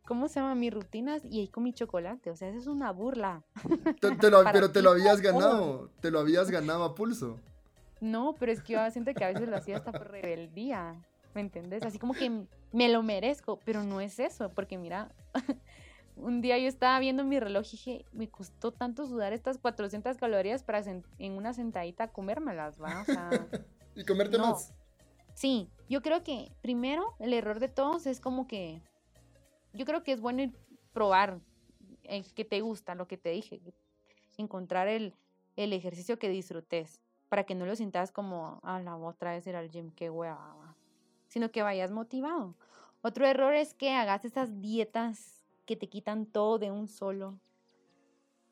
¿cómo se llama? Mis rutinas y ahí con mi chocolate. O sea, eso es una burla. pero te lo habías ganado, te lo habías ganado a pulso. No, pero es que yo siento que a veces lo hacía hasta por rebeldía. ¿Me entendés? Así como que me lo merezco, pero no es eso, porque mira, un día yo estaba viendo mi reloj y dije, me costó tanto sudar estas 400 calorías para en una sentadita comérmelas, ¿va? O sea, y comerte más. Sí, yo creo que primero el error de todos es como que, yo creo que es bueno probar el que te gusta, lo que te dije, encontrar el, el ejercicio que disfrutes para que no lo sientas como, ah, la otra vez ir al gym, qué hueva sino que vayas motivado. Otro error es que hagas esas dietas que te quitan todo de un solo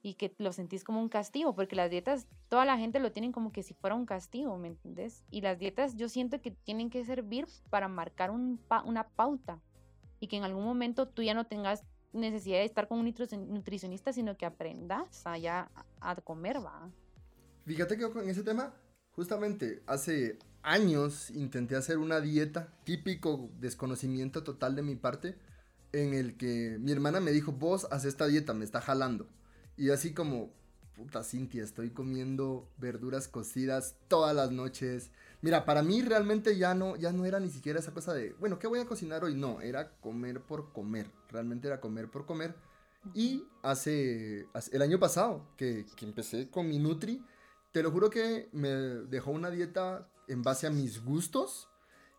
y que lo sentís como un castigo, porque las dietas, toda la gente lo tienen como que si fuera un castigo, ¿me entiendes? Y las dietas yo siento que tienen que servir para marcar una pauta y que en algún momento tú ya no tengas necesidad de estar con un nutricionista, sino que aprendas a, a comer, va. Fíjate que con ese tema, justamente hace años intenté hacer una dieta, típico desconocimiento total de mi parte, en el que mi hermana me dijo, vos haz esta dieta, me está jalando. Y así como, puta Cintia, estoy comiendo verduras cocidas todas las noches, Mira, para mí realmente ya no, ya no era ni siquiera esa cosa de, bueno, ¿qué voy a cocinar hoy? No, era comer por comer. Realmente era comer por comer. Y hace, el año pasado que, que empecé con mi Nutri, te lo juro que me dejó una dieta en base a mis gustos.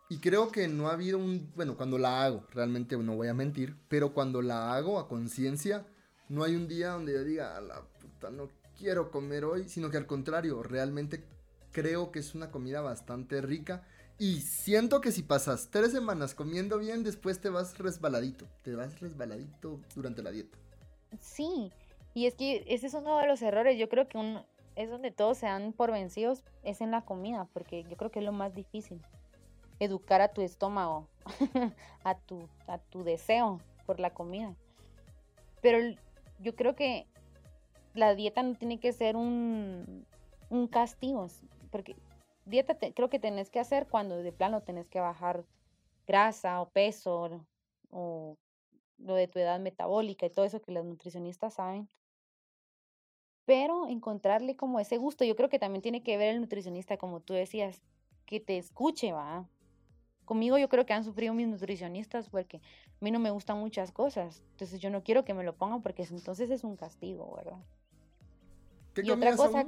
Y creo que no ha habido un, bueno, cuando la hago, realmente no voy a mentir, pero cuando la hago a conciencia, no hay un día donde yo diga, a la puta, no quiero comer hoy, sino que al contrario, realmente creo que es una comida bastante rica. Y siento que si pasas tres semanas comiendo bien, después te vas resbaladito. Te vas resbaladito durante la dieta. Sí, y es que ese es uno de los errores. Yo creo que un, es donde todos se dan por vencidos, es en la comida, porque yo creo que es lo más difícil. Educar a tu estómago, a, tu, a tu deseo por la comida. Pero yo creo que la dieta no tiene que ser un, un castigo, porque dieta creo que tenés que hacer cuando de plano tenés que bajar grasa o peso o lo de tu edad metabólica y todo eso que los nutricionistas saben. Pero encontrarle como ese gusto, yo creo que también tiene que ver el nutricionista, como tú decías, que te escuche, va. Conmigo yo creo que han sufrido mis nutricionistas porque a mí no me gustan muchas cosas. Entonces yo no quiero que me lo pongan porque entonces es un castigo, ¿verdad? ¿Qué y otra cosa,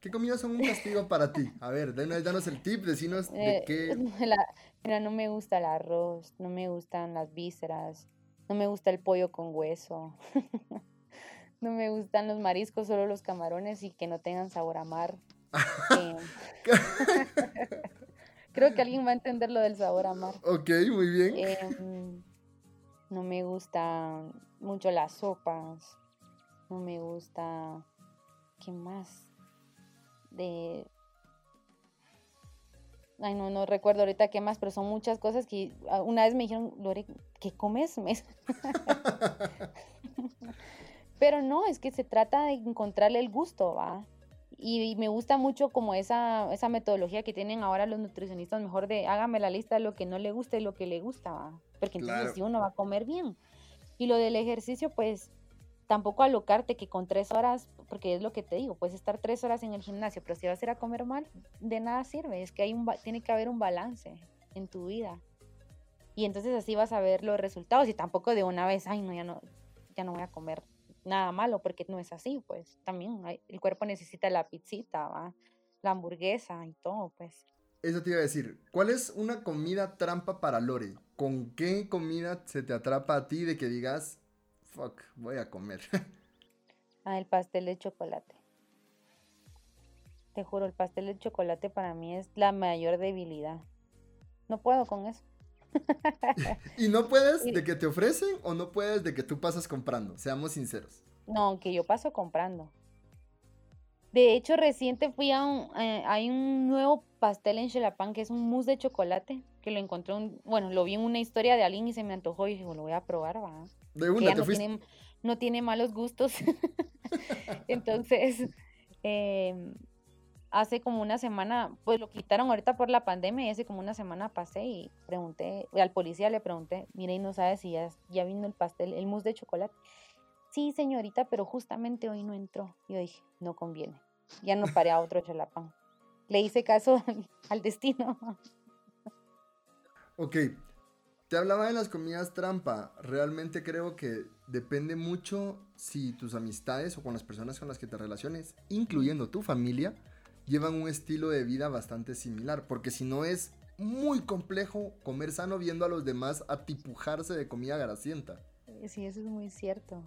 ¿Qué comidas son un castigo para ti? A ver, danos el tip, decinos de eh, qué. mira, no me gusta el arroz, no me gustan las vísceras, no me gusta el pollo con hueso, no me gustan los mariscos, solo los camarones y que no tengan sabor a mar. Creo que alguien va a entender lo del sabor a mar. Ok, muy bien. Em, no me gustan mucho las sopas, no me gusta. ¿Qué más? de... Ay, no, no recuerdo ahorita qué más, pero son muchas cosas que una vez me dijeron, Lore, ¿qué comes? pero no, es que se trata de encontrarle el gusto, ¿va? Y, me gusta mucho como esa, esa metodología que tienen ahora los nutricionistas, mejor de hágame la lista de lo que no le gusta y lo que le gusta, ¿va? Porque entonces si uno va a comer bien. Y lo del ejercicio, pues tampoco alocarte que con tres horas, porque es lo que te digo, puedes estar tres horas en el gimnasio, pero si vas a ir a comer mal, de nada sirve, es que hay un, tiene que haber un balance en tu vida. Y entonces así vas a ver los resultados y tampoco de una vez, ay, no, ya no, ya no voy a comer nada malo, porque no es así, pues también el cuerpo necesita la pizzita, la hamburguesa y todo, pues. Eso te iba a decir, ¿cuál es una comida trampa para Lore? ¿Con qué comida se te atrapa a ti de que digas, fuck, voy a comer. ah, el pastel de chocolate. Te juro, el pastel de chocolate para mí es la mayor debilidad. No puedo con eso. ¿Y no puedes de que te ofrecen o no puedes de que tú pasas comprando? Seamos sinceros. No, que yo paso comprando. De hecho, reciente fui a un, eh, hay un nuevo pastel en Xelapan que es un mousse de chocolate, que lo encontré, un, bueno, lo vi en una historia de alguien y se me antojó y dije, lo voy a probar, va. De una, no, tiene, no tiene malos gustos. Entonces, em, hace como una semana, pues lo quitaron ahorita por la pandemia y hace como una semana pasé y pregunté, al policía le pregunté, mire, y no sabe si ya, ya vino el pastel, el mousse de chocolate. Sí, señorita, pero justamente hoy no entró. Yo dije, no conviene. Ya no paré a otro chalapán. Le hice caso al destino. Ok, te hablaba de las comidas trampa. Realmente creo que depende mucho si tus amistades o con las personas con las que te relaciones, incluyendo tu familia, llevan un estilo de vida bastante similar. Porque si no es muy complejo comer sano viendo a los demás atipujarse de comida grasienta. Sí, eso es muy cierto.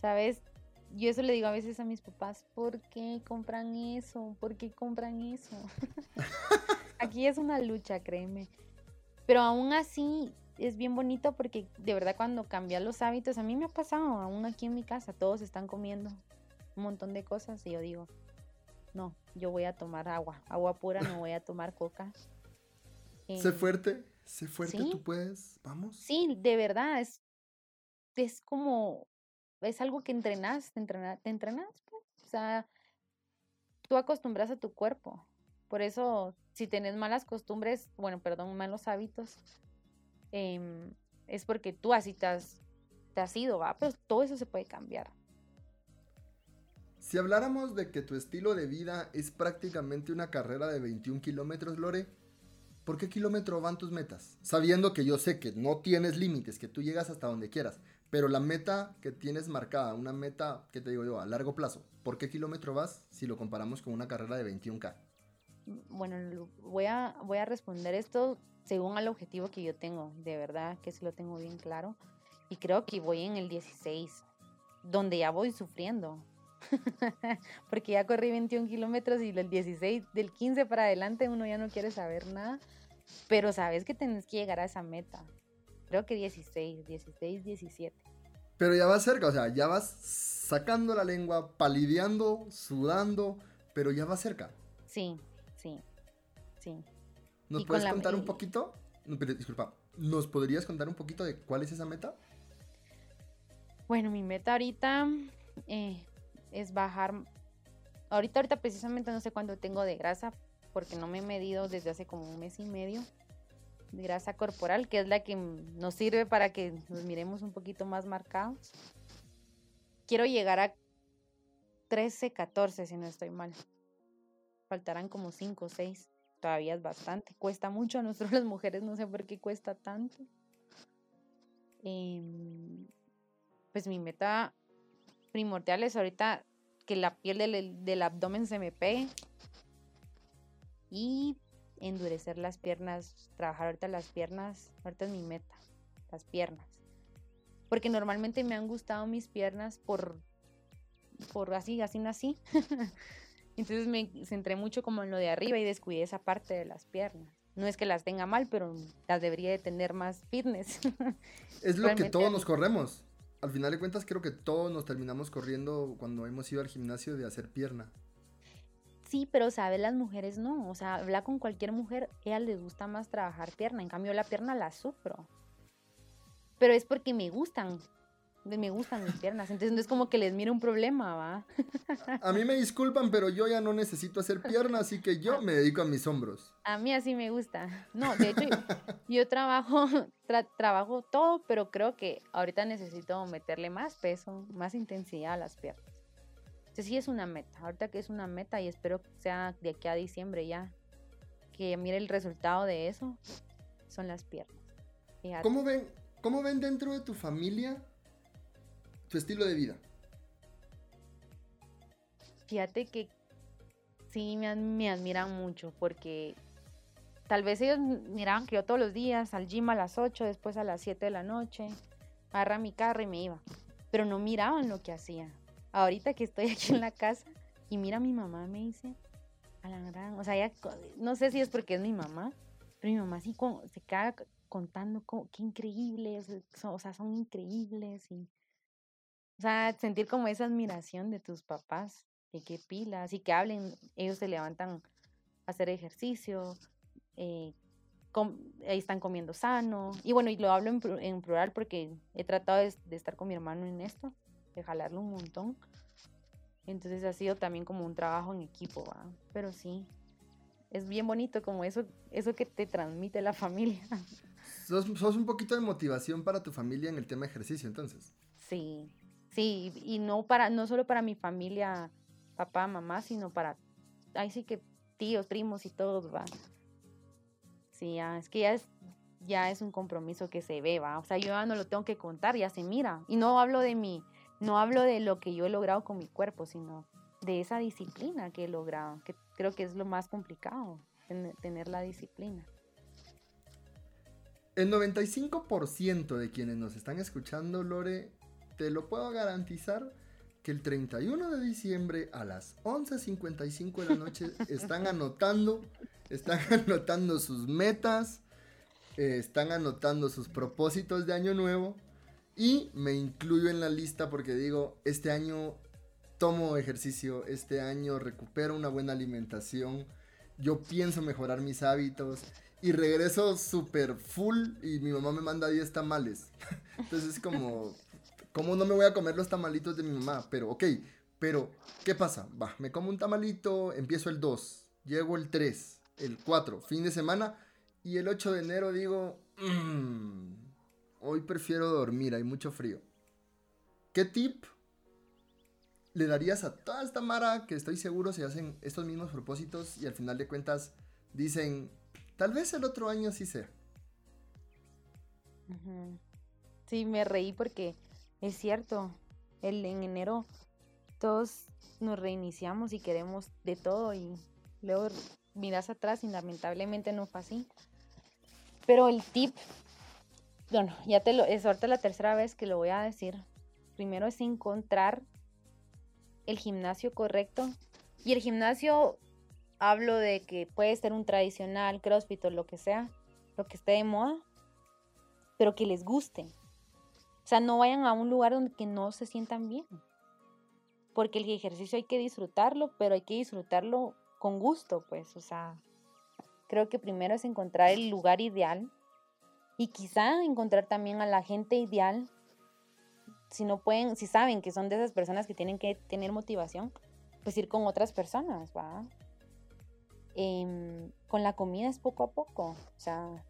¿Sabes? Yo eso le digo a veces a mis papás, ¿por qué compran eso? ¿Por qué compran eso? Aquí es una lucha, créeme. Pero aún así es bien bonito porque de verdad cuando cambias los hábitos, a mí me ha pasado, aún aquí en mi casa, todos están comiendo un montón de cosas y yo digo, no, yo voy a tomar agua, agua pura, no voy a tomar coca. sé em, fuerte, sé fuerte, tú puedes, vamos. Sí, de verdad, es, es como, es algo que entrenas, te entrenas, te entrenas, pues. o sea, tú acostumbras a tu cuerpo. Por eso, si tienes malas costumbres, bueno, perdón, malos hábitos, em, es porque tú así te has, te has ido, ¿va? Pero todo eso se puede cambiar. Si habláramos de que tu estilo de vida es prácticamente una carrera de 21 kilómetros, Lore, ¿por qué kilómetro van tus metas? Sabiendo que yo sé que no tienes límites, que tú llegas hasta donde quieras, pero la meta que tienes marcada, una meta, que te digo yo, a largo plazo, ¿por qué kilómetro vas si lo comparamos con una carrera de 21K? Bueno, voy a, voy a responder esto según al objetivo que yo tengo, de verdad que sí lo tengo bien claro. Y creo que voy en el 16, donde ya voy sufriendo. Porque ya corrí 21 kilómetros y del 16, del 15 para adelante uno ya no quiere saber nada. Pero sabes que tenés que llegar a esa meta. Creo que 16, 16, 17. Pero ya vas cerca, o sea, ya vas sacando la lengua, palideando, sudando, pero ya vas cerca. Sí, sí, sí. ¿Nos puedes contar un poquito? disculpa, ¿nos podrías contar un poquito de cuál es esa meta? Bueno, mi meta ahorita eh, es bajar. Ahorita, ahorita precisamente no sé cuánto tengo de grasa, porque no me he medido desde hace como un mes y medio de grasa corporal, que es la que nos sirve para que nos miremos un poquito más marcados. Quiero llegar a 13, 14, si no estoy mal. Faltarán como 5 o 6. Todavía es bastante. Cuesta mucho a nosotros las mujeres, no sé por qué cuesta tanto. Em, pues mi meta primordial es ahorita que la piel del, abdomen se me pegue y endurecer las piernas, trabajar ahorita las piernas, ahorita es mi meta, las piernas. Porque normalmente me han gustado mis piernas por, por así, así nací. Entonces me centré mucho como en lo de arriba y descuidé esa parte de las piernas. No es que las tenga mal, pero las debería de tener más fitness. Es lo que todos nos corremos al final de cuentas creo que todos nos terminamos corriendo cuando hemos ido al gimnasio de hacer pierna. Sí, pero sabes, las mujeres no. O sea, habla con cualquier mujer, ella les gusta más trabajar pierna. En cambio, la pierna la sufro. Pero es porque me gustan me gustan mis piernas, entonces no es como que les mire un problema, ¿va? A mí me disculpan, pero yo ya no necesito hacer piernas, así que yo me dedico a mis hombros. A mí así me gusta. No, de hecho, yo trabajo, trabajo todo, pero creo que ahorita necesito meterle más peso, más intensidad a las piernas. Entonces sí es una meta, ahorita que es una meta y espero que sea de aquí a diciembre ya, que mire el resultado de eso, son las piernas. ¿Cómo ven, ¿Cómo ven dentro de tu familia tu estilo de vida? Fíjate que sí me, me admiran mucho porque tal vez ellos miraban que yo todos los días al gym a las 8, después a las 7 de la noche, agarra mi carro y me iba. Pero no miraban lo que hacía. Ahorita que estoy aquí en la casa y mira a mi mamá, me dice, a la gran, o sea, ya, no sé si es porque es mi mamá, pero mi mamá sí se queda contando qué increíbles, o sea, son increíbles y o sea, sentir como esa admiración de tus papás, de qué pilas, y que hablen, ellos se levantan a hacer ejercicio, eh, ahí están comiendo sano. Y bueno, y lo hablo en, plural porque he tratado de, estar con mi hermano en esto, de jalarlo un montón. Entonces ha sido también como un trabajo en equipo, ¿va? pero sí, es bien bonito como eso, eso que te transmite la familia. Sos, sos un poquito de motivación para tu familia en el tema ejercicio, entonces. Sí, Sí, y no para, no solo para mi familia, papá, mamá, sino para, ahí sí que tíos, primos y todos, va. Sí, es que ya es, ya es un compromiso que se ve, va. O sea, yo ya no lo tengo que contar, ya se mira. Y no hablo de mi, no hablo de lo que yo he logrado con mi cuerpo, sino de esa disciplina que he logrado, que creo que es lo más complicado, tener la disciplina. El 95% de quienes nos están escuchando, Lore, te lo puedo garantizar que el 31 de diciembre a las 11.55 de la noche están anotando, están anotando sus metas, eh, están anotando sus propósitos de año nuevo y me incluyo en la lista porque digo, este año tomo ejercicio, este año recupero una buena alimentación, yo pienso mejorar mis hábitos y regreso súper full y mi mamá me manda 10 tamales. Entonces es como, ¿Cómo no me voy a comer los tamalitos de mi mamá? Pero, ok, pero, ¿qué pasa? Va, me como un tamalito, empiezo el 2, llego el 3, el 4, fin de semana, y el 8 de enero digo, mmm, hoy prefiero dormir, hay mucho frío. ¿Qué tip le darías a toda esta Mara que estoy seguro se hacen estos mismos propósitos y al final de cuentas dicen, tal vez el otro año sí sea? Sí, me reí porque es cierto, el, en enero todos nos reiniciamos y queremos de todo y luego miras atrás y lamentablemente no fue así. Pero el tip, bueno, ya te lo, es ahorita la tercera vez que lo voy a decir. Primero es encontrar el gimnasio correcto. Y el gimnasio, hablo de que puede ser un tradicional, crossfit o lo que sea, lo que esté de moda, pero que les guste. O sea, no vayan a un lugar donde no se sientan bien. Porque el ejercicio hay que disfrutarlo, pero hay que disfrutarlo con gusto, pues. O sea, creo que primero es encontrar el lugar ideal y quizá encontrar también a la gente ideal si no pueden, si saben que son de esas personas que tienen que tener motivación, pues ir con otras personas, ¿va? Em, con la comida es poco a poco, o sea,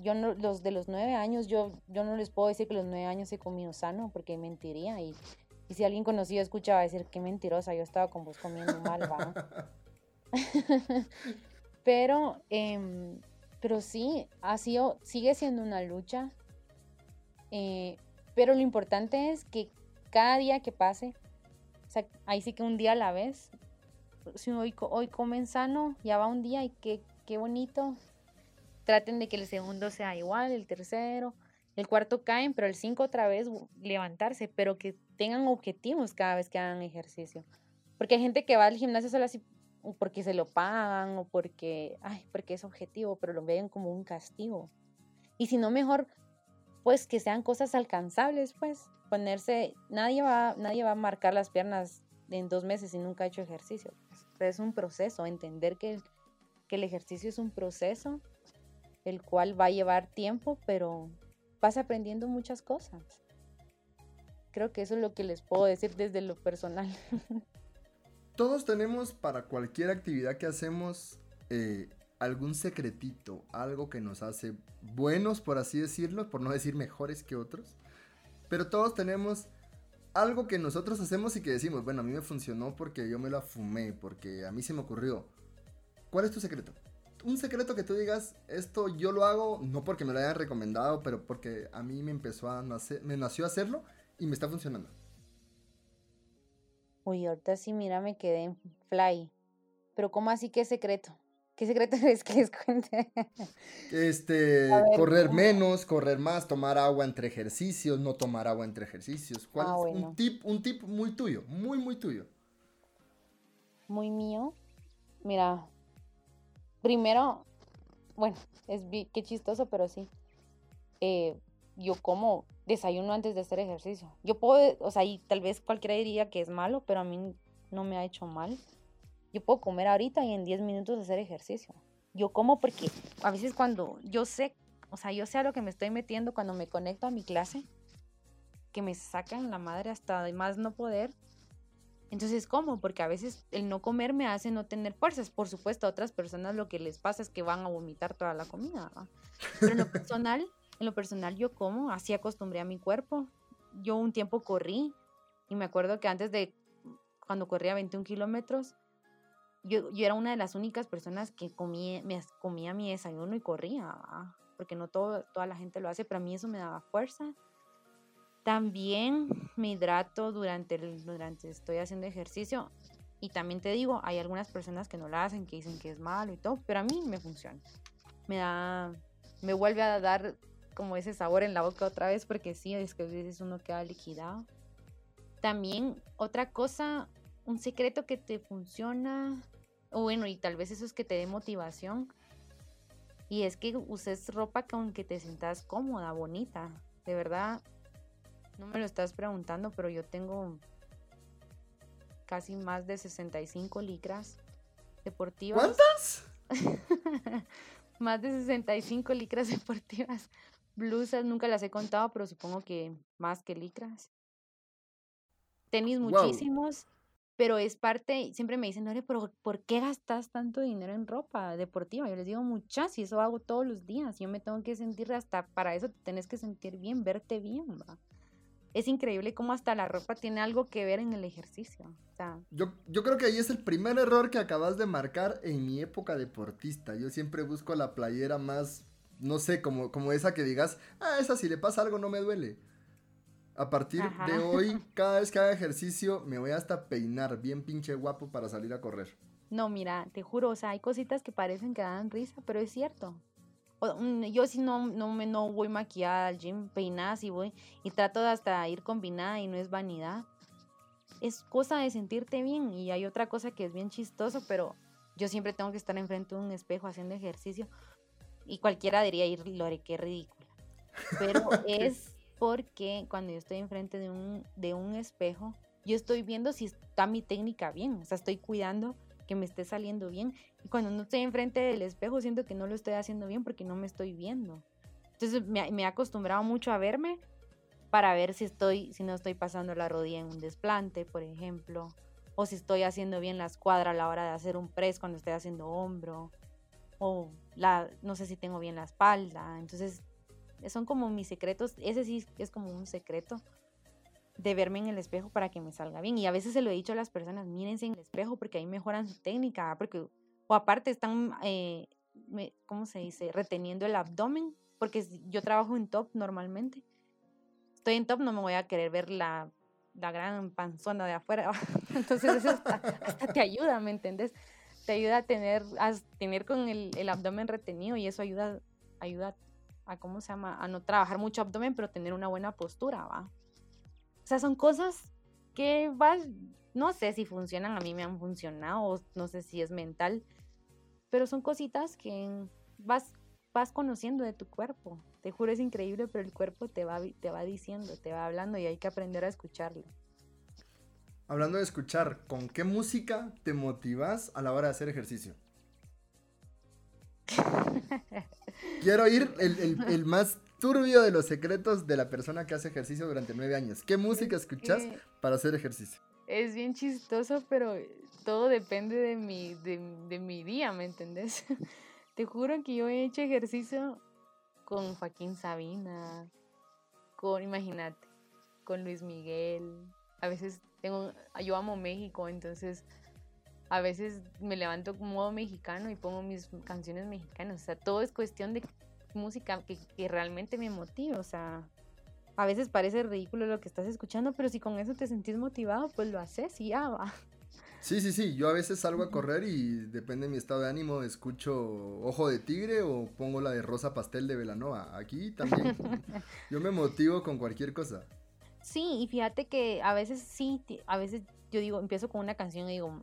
yo no, los de los nueve años, yo, yo no les puedo decir que los nueve años he comido sano, porque mentiría, y, y si alguien conocido escuchaba decir, qué mentirosa, yo estaba con vos comiendo mal, ¿va? pero, em, pero sí, ha sido, sigue siendo una lucha, eh, pero lo importante es que cada día que pase, o sea, ahí sí que un día a la vez, si hoy, hoy comen sano, ya va un día y qué, qué bonito. Traten de que el segundo sea igual, el tercero, el cuarto caen, pero el cinco otra vez levantarse, pero que tengan objetivos cada vez que hagan ejercicio. Porque hay gente que va al gimnasio solo así porque se lo pagan o porque, ay, porque es objetivo, pero lo ven como un castigo. Y si no, mejor pues que sean cosas alcanzables, pues ponerse, nadie va, nadie va a marcar las piernas en dos meses y nunca ha hecho ejercicio. Es un proceso, entender que, que el ejercicio es un proceso, el cual va a llevar tiempo, pero vas aprendiendo muchas cosas. Creo que eso es lo que les puedo decir desde lo personal. Todos tenemos para cualquier actividad que hacemos eh, algún secretito, algo que nos hace buenos, por así decirlo, por no decir mejores que otros. Pero todos tenemos algo que nosotros hacemos y que decimos, bueno, a mí me funcionó porque yo me la fumé, porque a mí se me ocurrió. ¿Cuál es tu secreto? Un secreto que tú digas, esto yo lo hago no porque me lo hayan recomendado, pero porque a mí me empezó a nacer, me nació a hacerlo y me está funcionando. Uy, ahorita sí, mira, me quedé en fly. Pero ¿cómo así que secreto? ¿Qué secreto es que les cuente? Este, correr menos, correr más, tomar agua entre ejercicios, no tomar agua entre ejercicios. ¿Cuál ah, es un tip, un tip muy tuyo, muy, muy tuyo? Muy mío. Mira, primero, bueno, es qué chistoso, pero sí. Eh, yo como desayuno antes de hacer ejercicio. Yo puedo, o sea, y tal vez cualquiera diría que es malo, pero a mí no me ha hecho mal yo puedo comer ahorita y en 10 minutos hacer ejercicio. Yo como porque a veces cuando yo sé, o sea, yo sé a lo que me estoy metiendo cuando me conecto a mi clase, que me sacan la madre hasta de más no poder. Entonces, ¿cómo? Porque a veces el no comer me hace no tener fuerzas. Por supuesto, a otras personas lo que les pasa es que van a vomitar toda la comida. Pero en lo personal, en lo personal yo como, así acostumbré a mi cuerpo. Yo un tiempo corrí y me acuerdo que antes de cuando corría 21 kilómetros, yo, era una de las únicas personas que comía, me, comía mi desayuno y corría, porque no todo, toda la gente lo hace, pero a mí eso me daba fuerza. También me hidrato durante, el, durante estoy haciendo ejercicio y también te digo, hay algunas personas que no lo hacen, que dicen que es malo y todo, pero a mí me funciona. Me da, me vuelve a dar como ese sabor en la boca otra vez porque sí, es que a veces uno queda liquidado. También otra cosa, un secreto que te funciona, o bueno, y tal vez eso es que te dé motivación. Y es que uses ropa con que te sientas cómoda, bonita. De verdad, no me lo estás preguntando, pero yo tengo casi más de 65 licras deportivas. ¿Cuántas? más de 65 licras deportivas. Blusas nunca las he contado, pero supongo que más que licras. Tenis muchísimos pero es parte, siempre me dicen, Nore, pero ¿por qué gastas tanto dinero en ropa deportiva? Yo les digo, muchas, y eso hago todos los días, yo me tengo que sentir, hasta para eso te tenés que sentir bien, verte bien, ¿va? Es increíble cómo hasta la ropa tiene algo que ver en el ejercicio. O sea, Yo, yo creo que ahí es el primer error que acabas de marcar en mi época deportista. Yo siempre busco la playera más, no sé, como, como esa que digas, ah, esa si le pasa algo no me duele. A partir Ajá. de hoy, cada vez que haga ejercicio, me voy hasta peinar bien pinche guapo para salir a correr. no, mira, te juro, o sea, hay cositas que parecen que dan risa, pero es cierto. Mm, yo si no, no, me, no voy maquillada al gym, peinada, si voy, y trato de hasta ir combinada y no es vanidad. Es cosa de sentirte bien. Y hay otra cosa que es bien chistoso, pero yo siempre tengo que estar enfrente de un espejo haciendo ejercicio. Y cualquiera diría ir, Lore, qué ridícula. Pero es porque cuando yo estoy enfrente de un, de un espejo, yo estoy viendo si está mi técnica bien. O sea, estoy cuidando que me esté saliendo bien. Y cuando no estoy enfrente del espejo, siento que no lo estoy haciendo bien porque no me estoy viendo. Entonces me, me he acostumbrado mucho a verme para ver si estoy, si no estoy pasando la rodilla en un desplante, por ejemplo, o si estoy haciendo bien la escuadra a la hora de hacer un press cuando estoy haciendo hombro, o la, no sé si tengo bien la espalda. Entonces, son como mis secretos. Ese sí es como un secreto de verme en el espejo para que me salga bien. Y a veces se lo he dicho a las personas, mírense en el espejo porque ahí mejoran su técnica, porque, o aparte están, eh, ¿cómo se dice? Reteniendo el abdomen, porque yo trabajo en top normalmente. Estoy en top, no me voy a querer ver la, la gran panzona de afuera. Entonces eso hasta te ayuda, ¿me entendés? Te ayuda a tener, a tener con el, el abdomen retenido y eso ayuda, ayuda a, ¿cómo se llama? A no trabajar mucho abdomen, pero tener una buena postura, ¿va? O sea, son cosas que vas, no sé si funcionan, a mí me han funcionado, no sé si es mental, pero son cositas que vas, vas conociendo de tu cuerpo. Te juro, es increíble, pero el cuerpo te va, te va diciendo, te va hablando y hay que aprender a escucharlo. Hablando de escuchar, ¿con qué música te motivas a la hora de hacer ejercicio? Quiero oír el, el- el más turbio de los secretos de la persona que hace ejercicio durante nueve años. ¿Qué música escuchas que- para hacer ejercicio? Es bien chistoso, pero todo depende de mi, de, de mi día, ¿me entendés? Te juro que yo he hecho ejercicio con Joaquín Sabina, con, imagínate, con Luis Miguel. A veces tengo, yo amo México, entonces a veces me levanto como modo mexicano y pongo mis canciones mexicanas. O sea, todo es cuestión de música que, que realmente me motive. O sea, a veces parece ridículo lo que estás escuchando, pero si con eso te sentís motivado, pues lo haces y ya va. Sí, sí, sí. Yo a veces salgo a correr y depende de mi estado de ánimo, escucho Ojo de Tigre o pongo la de Rosa Pastel de Velanova. Aquí también. Yo me motivo con cualquier cosa. Sí, y fíjate que a veces sí, a veces yo digo, empiezo con una canción y digo,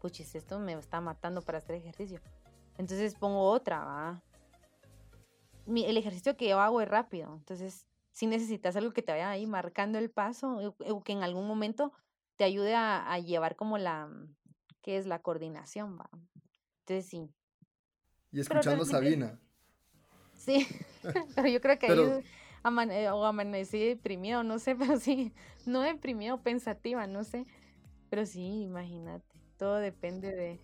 puchis, esto me está matando para hacer ejercicio. Entonces pongo otra, ¿va? Mi- el ejercicio que yo hago es rápido, entonces si necesitas algo que te vaya ahí marcando el paso o, o que en algún momento te ayude a, a llevar como la, ¿qué es la coordinación, va? Entonces sí, Y escuchando realmente- Sabina. Sí, pero yo creo que Pero- ahí amane- o amanecí deprimido, no sé, pero sí, no deprimido, pensativa, no sé. Pero sí, imagínate, todo depende de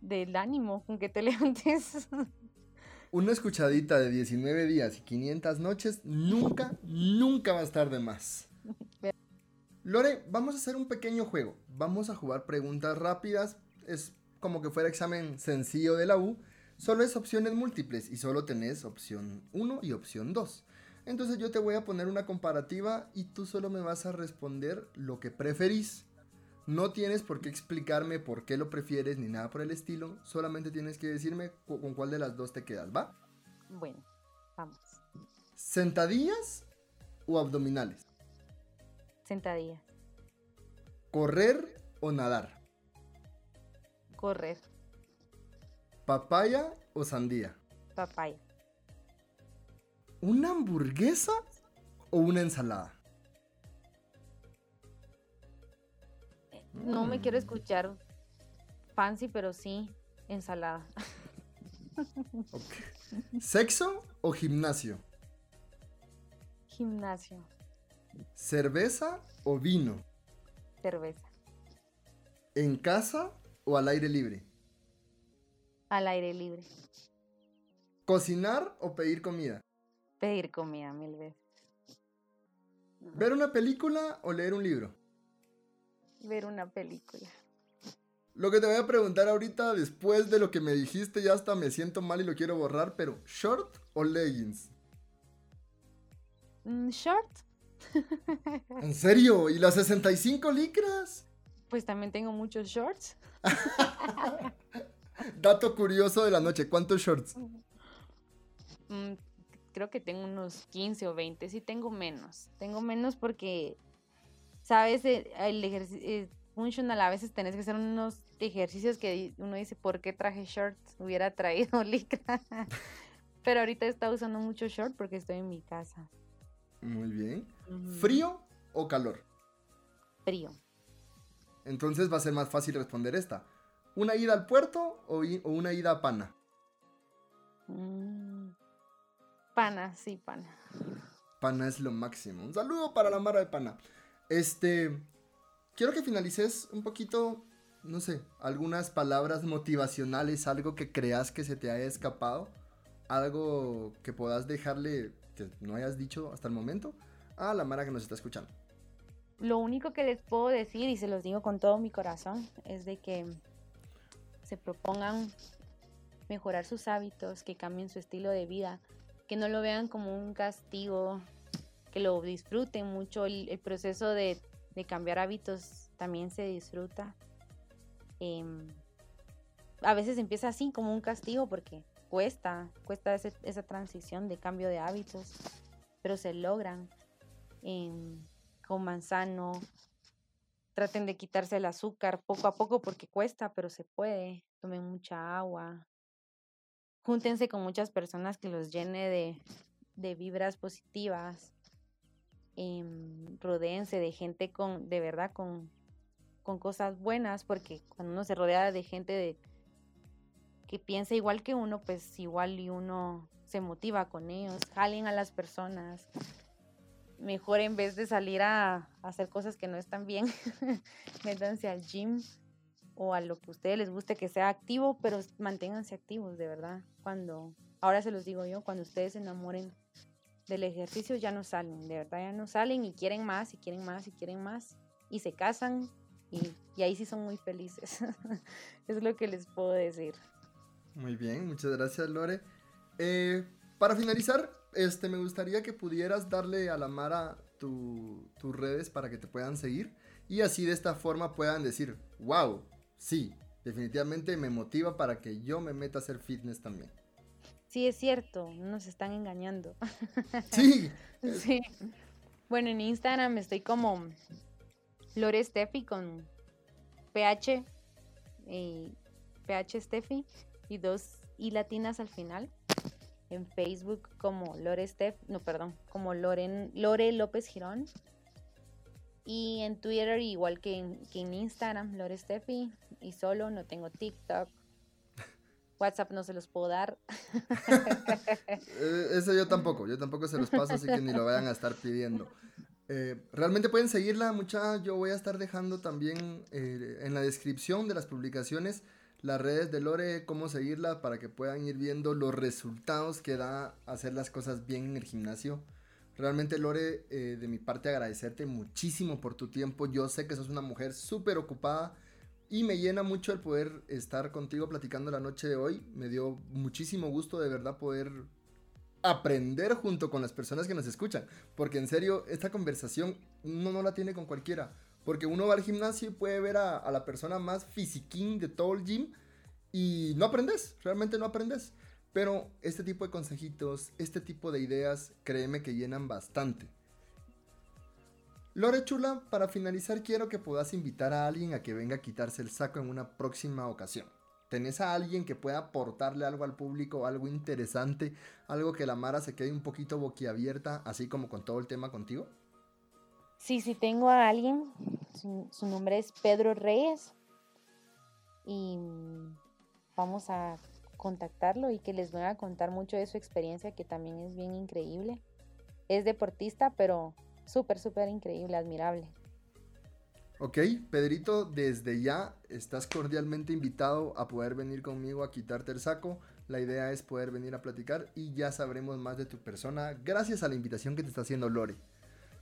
del ánimo con que te levantes. Una escuchadita de 19 días y 500 noches nunca, nunca va a estar de más. Lore, vamos a hacer un pequeño juego. Vamos a jugar preguntas rápidas. Es como que fuera examen sencillo de la U. Solo es opciones múltiples y solo tenés opción 1 y opción 2. Entonces yo te voy a poner una comparativa y tú solo me vas a responder lo que preferís. No tienes por qué explicarme por qué lo prefieres ni nada por el estilo. Solamente tienes que decirme cu- con cuál de las dos te quedas, ¿va? Bueno, vamos. ¿Sentadillas o abdominales? Sentadillas, ¿Correr o nadar? correr, ¿Papaya o sandía? papaya, ¿Una hamburguesa o una ensalada? No me quiero Mm. escuchar fancy, pero sí, ensalada. ¿Sexo o gimnasio? Gimnasio, ¿Cerveza o vino? cerveza, ¿En casa o al aire libre? al aire libre, ¿Cocinar o pedir comida? pedir comida mil veces. ¿Ver una película o leer un libro? Ver una película. Lo que te voy a preguntar ahorita, después de lo que me dijiste, ya hasta me siento mal y lo quiero borrar, pero ¿short o leggings? Mm, short. ¿En serio? ¿Y las 65 licras? Pues también tengo muchos shorts. Dato curioso de la noche, ¿cuántos shorts? Mm, creo que tengo unos 15 o 20, sí tengo menos. Tengo menos porque, ¿sabes? Eh, el, ejercicio, eh, funcional, a veces tenés que hacer unos ejercicios que uno dice, ¿por qué traje shorts? Hubiera traído licra. Pero ahorita estado usando mucho short porque estoy en mi casa. Muy bien. ¿Frío o calor? Frío. Entonces va a ser más fácil responder esta. ¿Una ida al puerto o, una ida a Pana? Mm, pana, sí, Pana. Pana es lo máximo. Un saludo para la Mara de Pana. Este, quiero que finalices un poquito, no sé, algunas palabras motivacionales, algo que creas que se te haya escapado, algo que puedas dejarle, que no hayas dicho hasta el momento, a la Mara que nos está escuchando. Lo único que les puedo decir, y se los digo con todo mi corazón, es de que se propongan mejorar sus hábitos, que cambien su estilo de vida, que no lo vean como un castigo, que lo disfruten mucho. El, proceso de, cambiar hábitos también se disfruta. Em, a veces empieza así como un castigo porque cuesta, cuesta esa transición de cambio de hábitos, pero se logran. Eh, con manzano, Traten de quitarse el azúcar poco a poco porque cuesta, pero se puede. Tomen mucha agua. Júntense con muchas personas que los llene de, de vibras positivas. Eh, rodéense de gente con, de verdad, con, con cosas buenas, porque cuando uno se rodea de gente que piensa igual que uno, pues igual y uno se motiva con ellos. Jalen a las personas mejor en vez de salir a, hacer cosas que no están bien, métanse al gym o a lo que a ustedes les guste que sea activo, pero manténganse activos, de verdad. Cuando, ahora se los digo yo, cuando ustedes se enamoren del ejercicio ya no salen, de verdad ya no salen y quieren más y quieren más y quieren más y se casan y, y ahí sí son muy felices. es lo que les puedo decir. Muy bien, muchas gracias Lore. Eh, para finalizar, este, me gustaría que pudieras darle a la Mara tus redes para que te puedan seguir y así de esta forma puedan decir, wow, sí, definitivamente me motiva para que yo me meta a hacer fitness también. Sí, es cierto, nos están engañando. Sí. sí. Bueno, en Instagram estoy como Lore Steffi con PH, y PH Steffi y dos y latinas al final en Facebook como Lore Steph, no, perdón, como Loren, Lore López Girón. Y en Twitter, igual que en, Instagram, Lore Steffi. Y solo no tengo TikTok. WhatsApp no se los puedo dar. Eh, eso yo tampoco, yo tampoco se los paso, así que ni lo vayan a estar pidiendo. Eh, realmente pueden seguirla, mucha. Yo voy a estar dejando también eh, en la descripción de las publicaciones las redes de Lore, cómo seguirla para que puedan ir viendo los resultados que da hacer las cosas bien en el gimnasio. Realmente Lore, eh, de mi parte agradecerte muchísimo por tu tiempo. Yo sé que sos una mujer súper ocupada y me llena mucho el poder estar contigo platicando la noche de hoy. Me dio muchísimo gusto de verdad poder aprender junto con las personas que nos escuchan. Porque en serio, esta conversación uno no la tiene con cualquiera. Porque uno va al gimnasio y puede ver a, la persona más fisiquín de todo el gym y no aprendes, realmente no aprendes. Pero este tipo de consejitos, este tipo de ideas, créeme que llenan bastante. Lore Chula, para finalizar quiero que puedas invitar a alguien a que venga a quitarse el saco en una próxima ocasión. ¿Tenés a alguien que pueda aportarle algo al público, algo interesante, algo que la Mara se quede un poquito boquiabierta, así como con todo el tema contigo? Sí, sí, tengo a alguien. Su, nombre es Pedro Reyes. Y vamos a contactarlo y que les voy a contar mucho de su experiencia, que también es bien increíble. Es deportista, pero súper, súper increíble, admirable. Ok, Pedrito, desde ya estás cordialmente invitado a poder venir conmigo a quitarte el saco. La idea es poder venir a platicar y ya sabremos más de tu persona gracias a la invitación que te está haciendo Lore.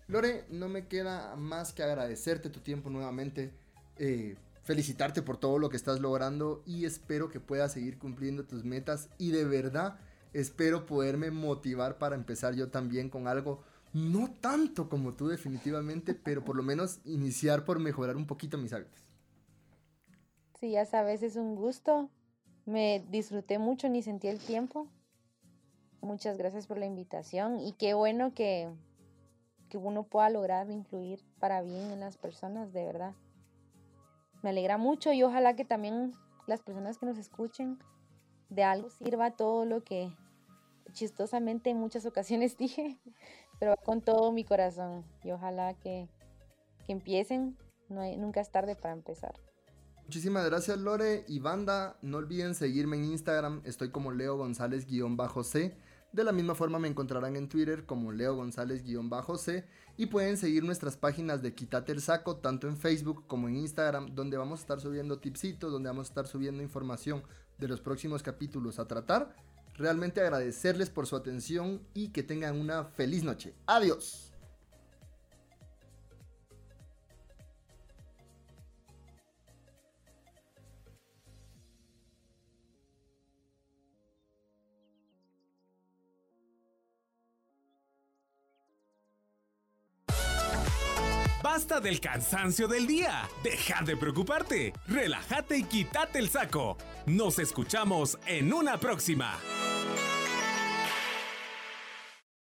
Lore, no me queda más que agradecerte tu tiempo nuevamente, eh, felicitarte por todo lo que estás logrando y espero que puedas seguir cumpliendo tus metas y de verdad espero poderme motivar para empezar yo también con algo, no tanto como tú definitivamente, pero por lo menos iniciar por mejorar un poquito mis hábitos. Sí, ya sabes, es un gusto. Me disfruté mucho, ni sentí el tiempo. Muchas gracias por la invitación y qué bueno que, que uno pueda lograr influir para bien en las personas, de verdad. Me alegra mucho y ojalá que también las personas que nos escuchen de algo sirva todo lo que chistosamente en muchas ocasiones dije, pero con todo mi corazón y ojalá que, que empiecen, no nunca es tarde para empezar. Muchísimas gracias Lore y banda, no olviden seguirme en Instagram, estoy como Leo González-C. De la misma forma me encontrarán en Twitter como Leo González-C y pueden seguir nuestras páginas de Quítate el Saco tanto en Facebook como en Instagram donde vamos a estar subiendo tipsitos, donde vamos a estar subiendo información de los próximos capítulos a tratar. Realmente agradecerles por su atención y que tengan una feliz noche. Adiós. Basta del cansancio del día. Deja de preocuparte. Relájate y quítate el saco. Nos escuchamos en una próxima.